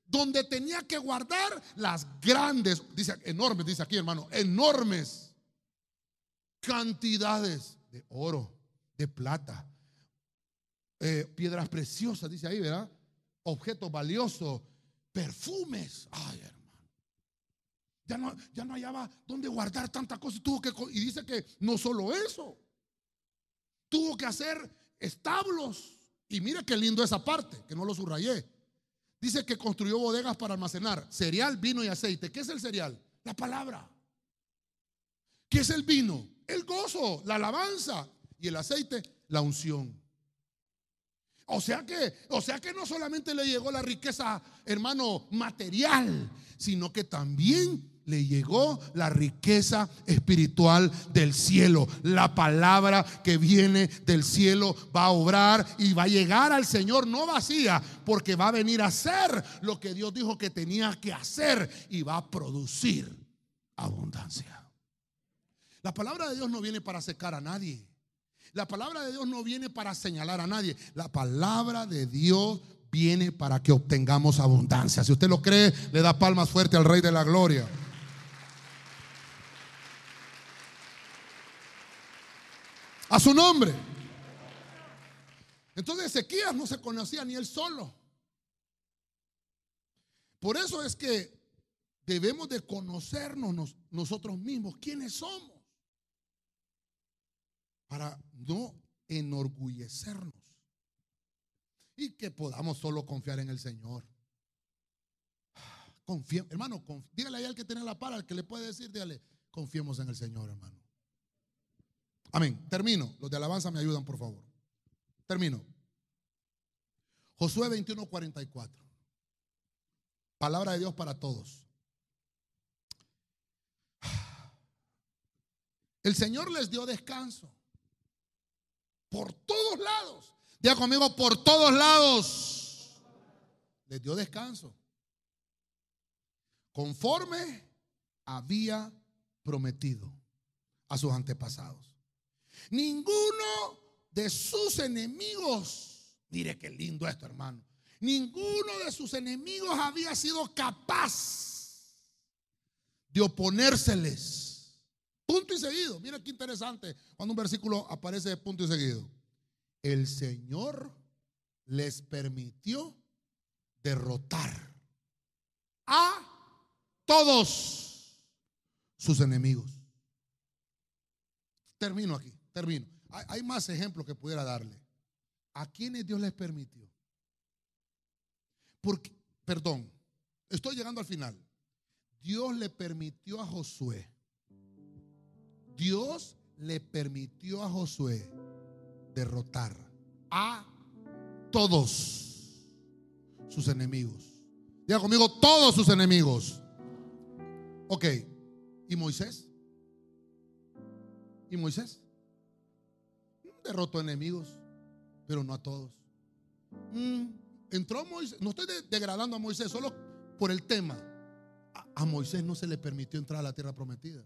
donde tenía que guardar las grandes, dice enormes, dice aquí hermano, enormes cantidades de oro, de plata, eh, piedras preciosas, dice ahí, ¿verdad? Objetos valiosos, perfumes. Ay, hermano. Ya no, ya no hallaba dónde guardar tanta cosa. Tuvo que, y dice que no solo eso, tuvo que hacer establos y mire qué lindo esa parte, que no lo subrayé. Dice que construyó bodegas para almacenar cereal, vino y aceite. ¿Qué es el cereal? La palabra. ¿Qué es el vino? El gozo, la alabanza. Y el aceite, la unción. O sea que, o sea que no solamente le llegó la riqueza, hermano, material, sino que también le llegó la riqueza espiritual del cielo. La palabra que viene del cielo va a obrar y va a llegar al Señor no vacía, porque va a venir a hacer lo que Dios dijo que tenía que hacer y va a producir abundancia. La palabra de Dios no viene para secar a nadie. La palabra de Dios no viene para señalar a nadie. La palabra de Dios viene para que obtengamos abundancia. Si usted lo cree, le da palmas fuerte al Rey de la Gloria. a su nombre. Entonces Ezequías no se conocía ni él solo. Por eso es que debemos de conocernos nosotros mismos, quiénes somos, para no enorgullecernos y que podamos solo confiar en el Señor. Confía, hermano, dígale ahí al que tiene la pala, al que le puede decir, dígale, confiemos en el Señor, hermano. Amén. Termino. Los de alabanza me ayudan, por favor. Termino. Josué 21, 44. Palabra de Dios para todos. El Señor les dio descanso. Por todos lados. Diga conmigo, por todos lados. Les dio descanso. Conforme había prometido a sus antepasados. Ninguno de sus enemigos, mire qué lindo esto hermano, ninguno de sus enemigos había sido capaz de oponérseles. Punto y seguido. Mira qué interesante cuando un versículo aparece de punto y seguido. El Señor les permitió derrotar a todos sus enemigos. Termino aquí. Termino. Hay, más ejemplos que pudiera darle. ¿A quiénes Dios les permitió? Porque, perdón, estoy llegando al final. Dios le permitió a Josué. Dios le permitió a Josué derrotar a todos sus enemigos. Diga conmigo, todos sus enemigos. Ok. ¿Y Moisés? ¿Y Moisés? derrotó enemigos, pero no a todos. Mm, entró Moisés, no estoy degradando a Moisés, solo por el tema. A, Moisés no se le permitió entrar a la tierra prometida.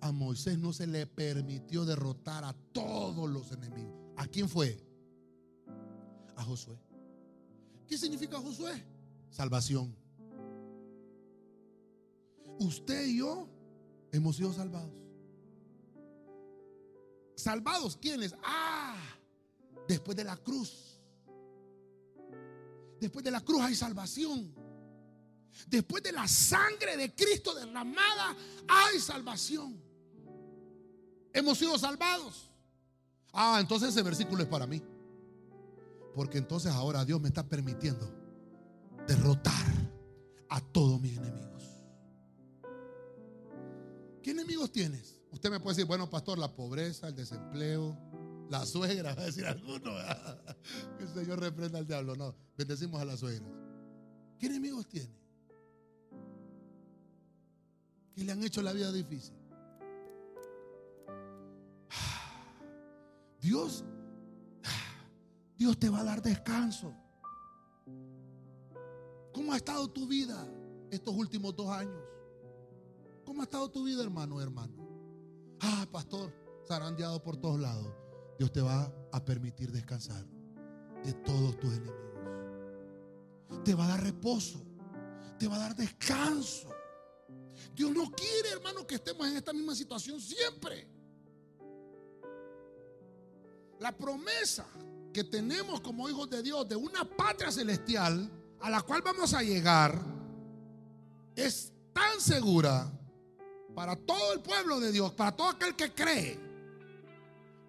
A Moisés no se le permitió derrotar a todos los enemigos. ¿A quién fue? A Josué. ¿Qué significa Josué? Salvación. Usted y yo hemos sido salvados. ¿Salvados quiénes? Ah, después de la cruz. Después de la cruz hay salvación. Después de la sangre de Cristo derramada hay salvación. Hemos sido salvados. Ah, entonces ese versículo es para mí. Porque entonces ahora Dios me está permitiendo derrotar a todos mis enemigos. ¿Qué enemigos tienes? Usted me puede decir, bueno, pastor, la pobreza, el desempleo, la suegra, va a decir alguno. el Señor reprenda al diablo. No, bendecimos a las suegras. ¿Qué enemigos tiene? Que le han hecho la vida difícil. Dios, Dios te va a dar descanso. ¿Cómo ha estado tu vida estos últimos dos años? ¿Cómo ha estado tu vida, hermano, hermano? Ah, pastor, zarandeado por todos lados. Dios te va a permitir descansar de todos tus enemigos. Te va a dar reposo. Te va a dar descanso. Dios no quiere, hermano, que estemos en esta misma situación siempre. La promesa que tenemos como hijos de Dios de una patria celestial a la cual vamos a llegar es tan segura para todo el pueblo de Dios, para todo aquel que cree,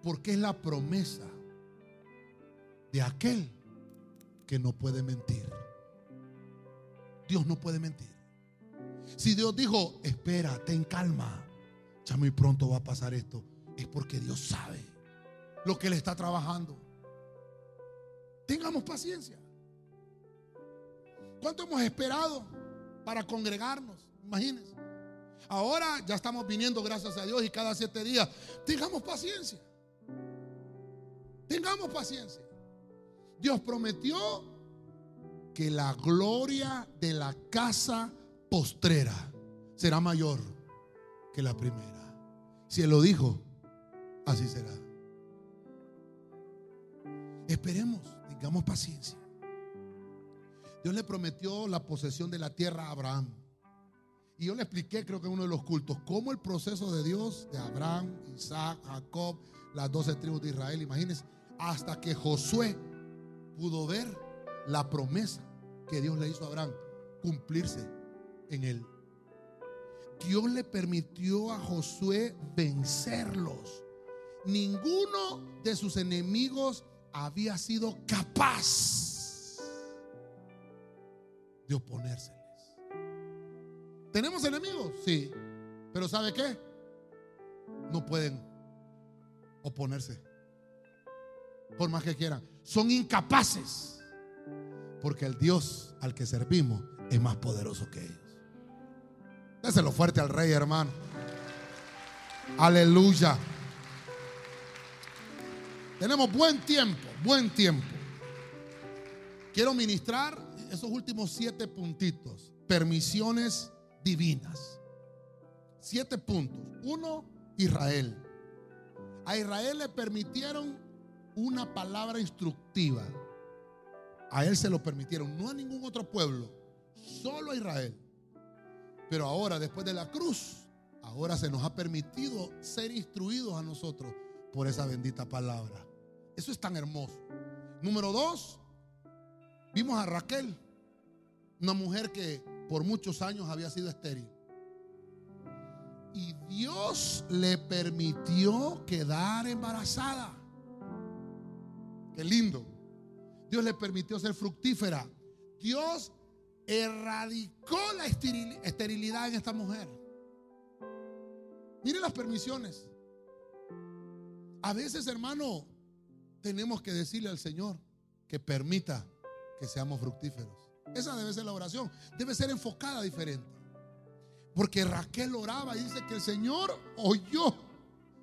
porque es la promesa de aquel que no puede mentir. Dios no puede mentir. Si Dios dijo, espera, ten calma, ya muy pronto va a pasar esto, es porque Dios sabe lo que Él está trabajando. Tengamos paciencia. ¿Cuánto hemos esperado para congregarnos? Imagínense. Ahora ya estamos viniendo, gracias a Dios, y cada siete días. Tengamos paciencia. Tengamos paciencia. Dios prometió que la gloria de la casa postrera será mayor que la primera. Si Él lo dijo, así será. Esperemos, tengamos paciencia. Dios le prometió la posesión de la tierra a Abraham. Y yo le expliqué, creo que en uno de los cultos, cómo el proceso de Dios, de Abraham, Isaac, Jacob, las doce tribus de Israel, imagínense, hasta que Josué pudo ver la promesa que Dios le hizo a Abraham cumplirse en él. Dios le permitió a Josué vencerlos. Ninguno de sus enemigos había sido capaz de oponérseles. ¿Tenemos enemigos? Sí. Pero ¿sabe qué? No pueden oponerse. Por más que quieran. Son incapaces. Porque el Dios al que servimos es más poderoso que ellos. Déselo fuerte al rey, hermano. Aleluya. Tenemos buen tiempo, buen tiempo. Quiero ministrar esos últimos siete puntitos. Permisiones divinas. Siete puntos. Uno, Israel. A Israel le permitieron una palabra instructiva. A él se lo permitieron, no a ningún otro pueblo, solo a Israel. Pero ahora, después de la cruz, ahora se nos ha permitido ser instruidos a nosotros por esa bendita palabra. Eso es tan hermoso. Número dos, vimos a Raquel, una mujer que por muchos años había sido estéril. Y Dios le permitió quedar embarazada. Qué lindo. Dios le permitió ser fructífera. Dios erradicó la esterilidad en esta mujer. Mire las permisiones. A veces, hermano, tenemos que decirle al Señor que permita que seamos fructíferos. Esa debe ser la oración. Debe ser enfocada diferente. Porque Raquel oraba y dice que el Señor oyó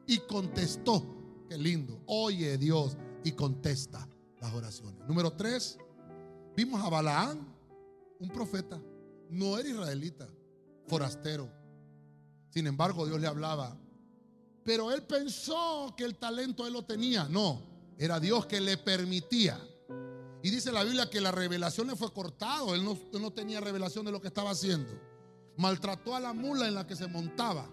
y contestó. Qué lindo. Oye Dios y contesta las oraciones. Número tres, Vimos a Balaán, un profeta, no era israelita, forastero. Sin embargo, Dios le hablaba. Pero él pensó que el talento él lo tenía. No, era Dios que le permitía. Y dice la Biblia que la revelación le fue cortado. Él no, no tenía revelación de lo que estaba haciendo. Maltrató a la mula en la que se montaba.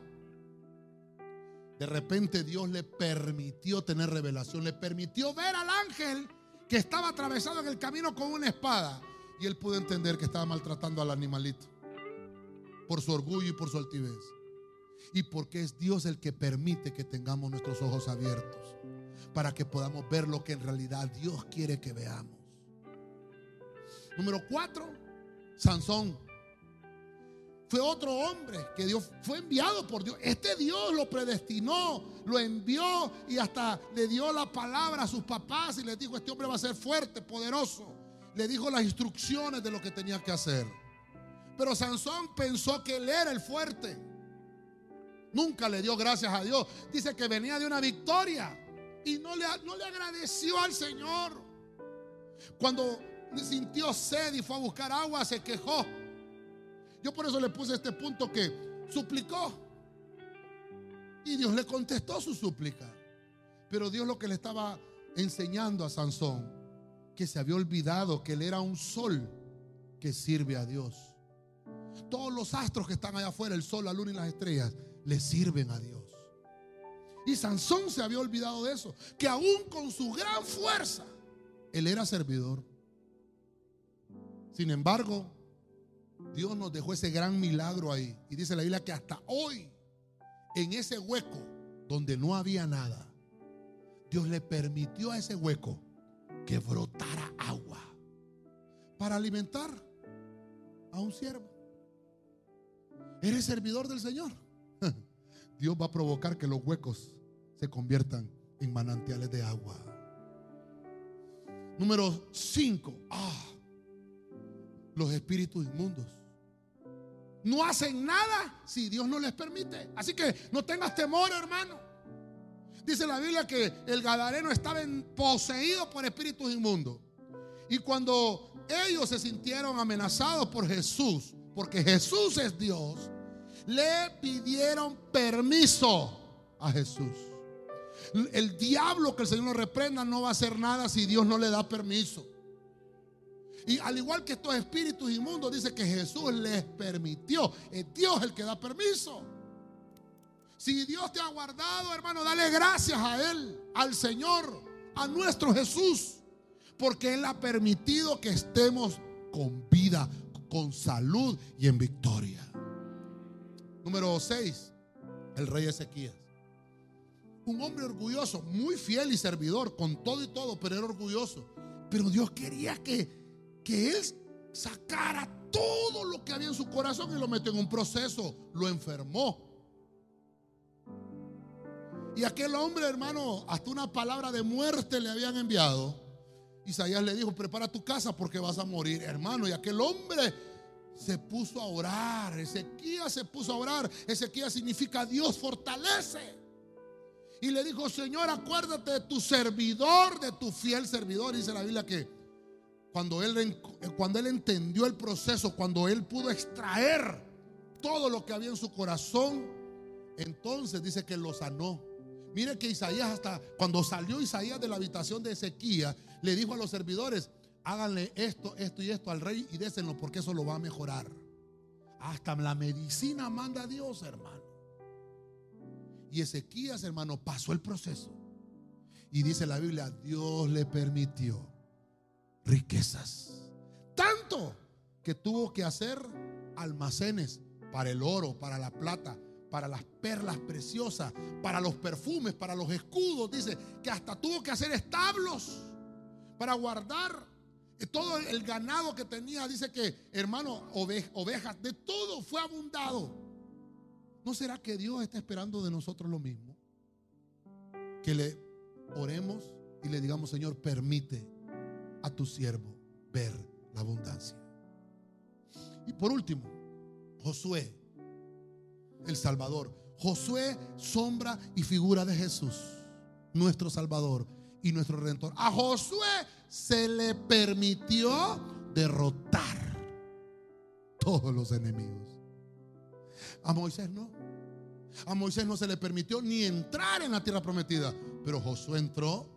De repente Dios le permitió tener revelación, le permitió ver al ángel que estaba atravesado en el camino con una espada. Y él pudo entender que estaba maltratando al animalito por su orgullo y por su altivez. Y porque es Dios el que permite que tengamos nuestros ojos abiertos para que podamos ver lo que en realidad Dios quiere que veamos. Número cuatro, Sansón. Fue otro hombre que Dios fue enviado por Dios. Este Dios lo predestinó, lo envió y hasta le dio la palabra a sus papás y les dijo, este hombre va a ser fuerte, poderoso. Le dijo las instrucciones de lo que tenía que hacer. Pero Sansón pensó que él era el fuerte. Nunca le dio gracias a Dios. Dice que venía de una victoria y no le, no le agradeció al Señor. Cuando sintió sed y fue a buscar agua, se quejó. Yo por eso le puse este punto que suplicó. Y Dios le contestó su súplica. Pero Dios lo que le estaba enseñando a Sansón, que se había olvidado que él era un sol que sirve a Dios. Todos los astros que están allá afuera, el sol, la luna y las estrellas, le sirven a Dios. Y Sansón se había olvidado de eso, que aún con su gran fuerza, él era servidor. Sin embargo, Dios nos dejó ese gran milagro ahí. Y dice la Biblia que hasta hoy, en ese hueco donde no había nada, Dios le permitió a ese hueco que brotara agua para alimentar a un siervo. ¿Eres servidor del Señor? Dios va a provocar que los huecos conviertan en manantiales de agua. Número 5. Ah, los espíritus inmundos. No hacen nada si Dios no les permite. Así que no tengas temor, hermano. Dice la Biblia que el Gadareno estaba poseído por espíritus inmundos. Y cuando ellos se sintieron amenazados por Jesús, porque Jesús es Dios, le pidieron permiso a Jesús. El diablo que el Señor lo reprenda no va a hacer nada si Dios no le da permiso. Y al igual que estos espíritus inmundos, dice que Jesús les permitió. Es Dios el que da permiso. Si Dios te ha guardado, hermano, dale gracias a Él, al Señor, a nuestro Jesús. Porque Él ha permitido que estemos con vida, con salud y en victoria. Número 6, el rey Ezequías. Un hombre orgulloso, muy fiel y servidor, con todo y todo, pero era orgulloso. Pero Dios quería que que él sacara todo lo que había en su corazón y lo metió en un proceso, lo enfermó. Y aquel hombre, hermano, hasta una palabra de muerte le habían enviado. Isaías le dijo, prepara tu casa porque vas a morir, hermano. Y aquel hombre se puso a orar. Ezequiel se puso a orar. Ezequiel significa Dios fortalece. Y le dijo, Señor, acuérdate de tu servidor, de tu fiel servidor. Dice la Biblia que cuando él, cuando él entendió el proceso, cuando él pudo extraer todo lo que había en su corazón, entonces dice que lo sanó. Mire que Isaías hasta cuando salió Isaías de la habitación de Ezequiel, le dijo a los servidores, háganle esto, esto y esto al rey y désenlo porque eso lo va a mejorar. Hasta la medicina manda a Dios, hermano. Y Ezequías, hermano, pasó el proceso. Y dice la Biblia, Dios le permitió riquezas. Tanto que tuvo que hacer almacenes para el oro, para la plata, para las perlas preciosas, para los perfumes, para los escudos. Dice que hasta tuvo que hacer establos para guardar todo el ganado que tenía. Dice que, hermano, ovejas, de todo fue abundado. ¿No será que Dios está esperando de nosotros lo mismo? Que le oremos y le digamos, Señor, permite a tu siervo ver la abundancia. Y por último, Josué, el Salvador. Josué, sombra y figura de Jesús, nuestro Salvador y nuestro Redentor. A Josué se le permitió derrotar todos los enemigos. A Moisés no. A Moisés no se le permitió ni entrar en la tierra prometida, pero Josué entró.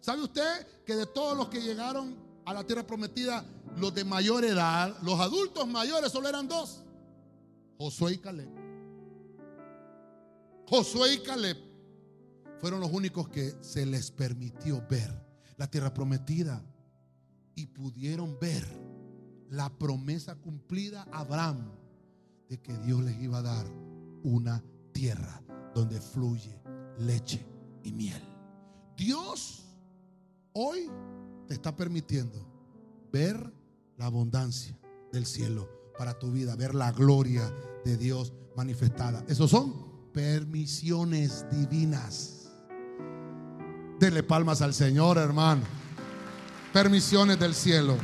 ¿Sabe usted que de todos los que llegaron a la tierra prometida, los de mayor edad, los adultos mayores solo eran dos? Josué y Caleb. Josué y Caleb fueron los únicos que se les permitió ver la tierra prometida y pudieron ver la promesa cumplida a Abraham de que Dios les iba a dar una tierra donde fluye leche y miel. Dios hoy te está permitiendo ver la abundancia del cielo para tu vida, ver la gloria de Dios manifestada. Esos son permisiones divinas. Dele palmas al Señor, hermano. Permisiones del cielo.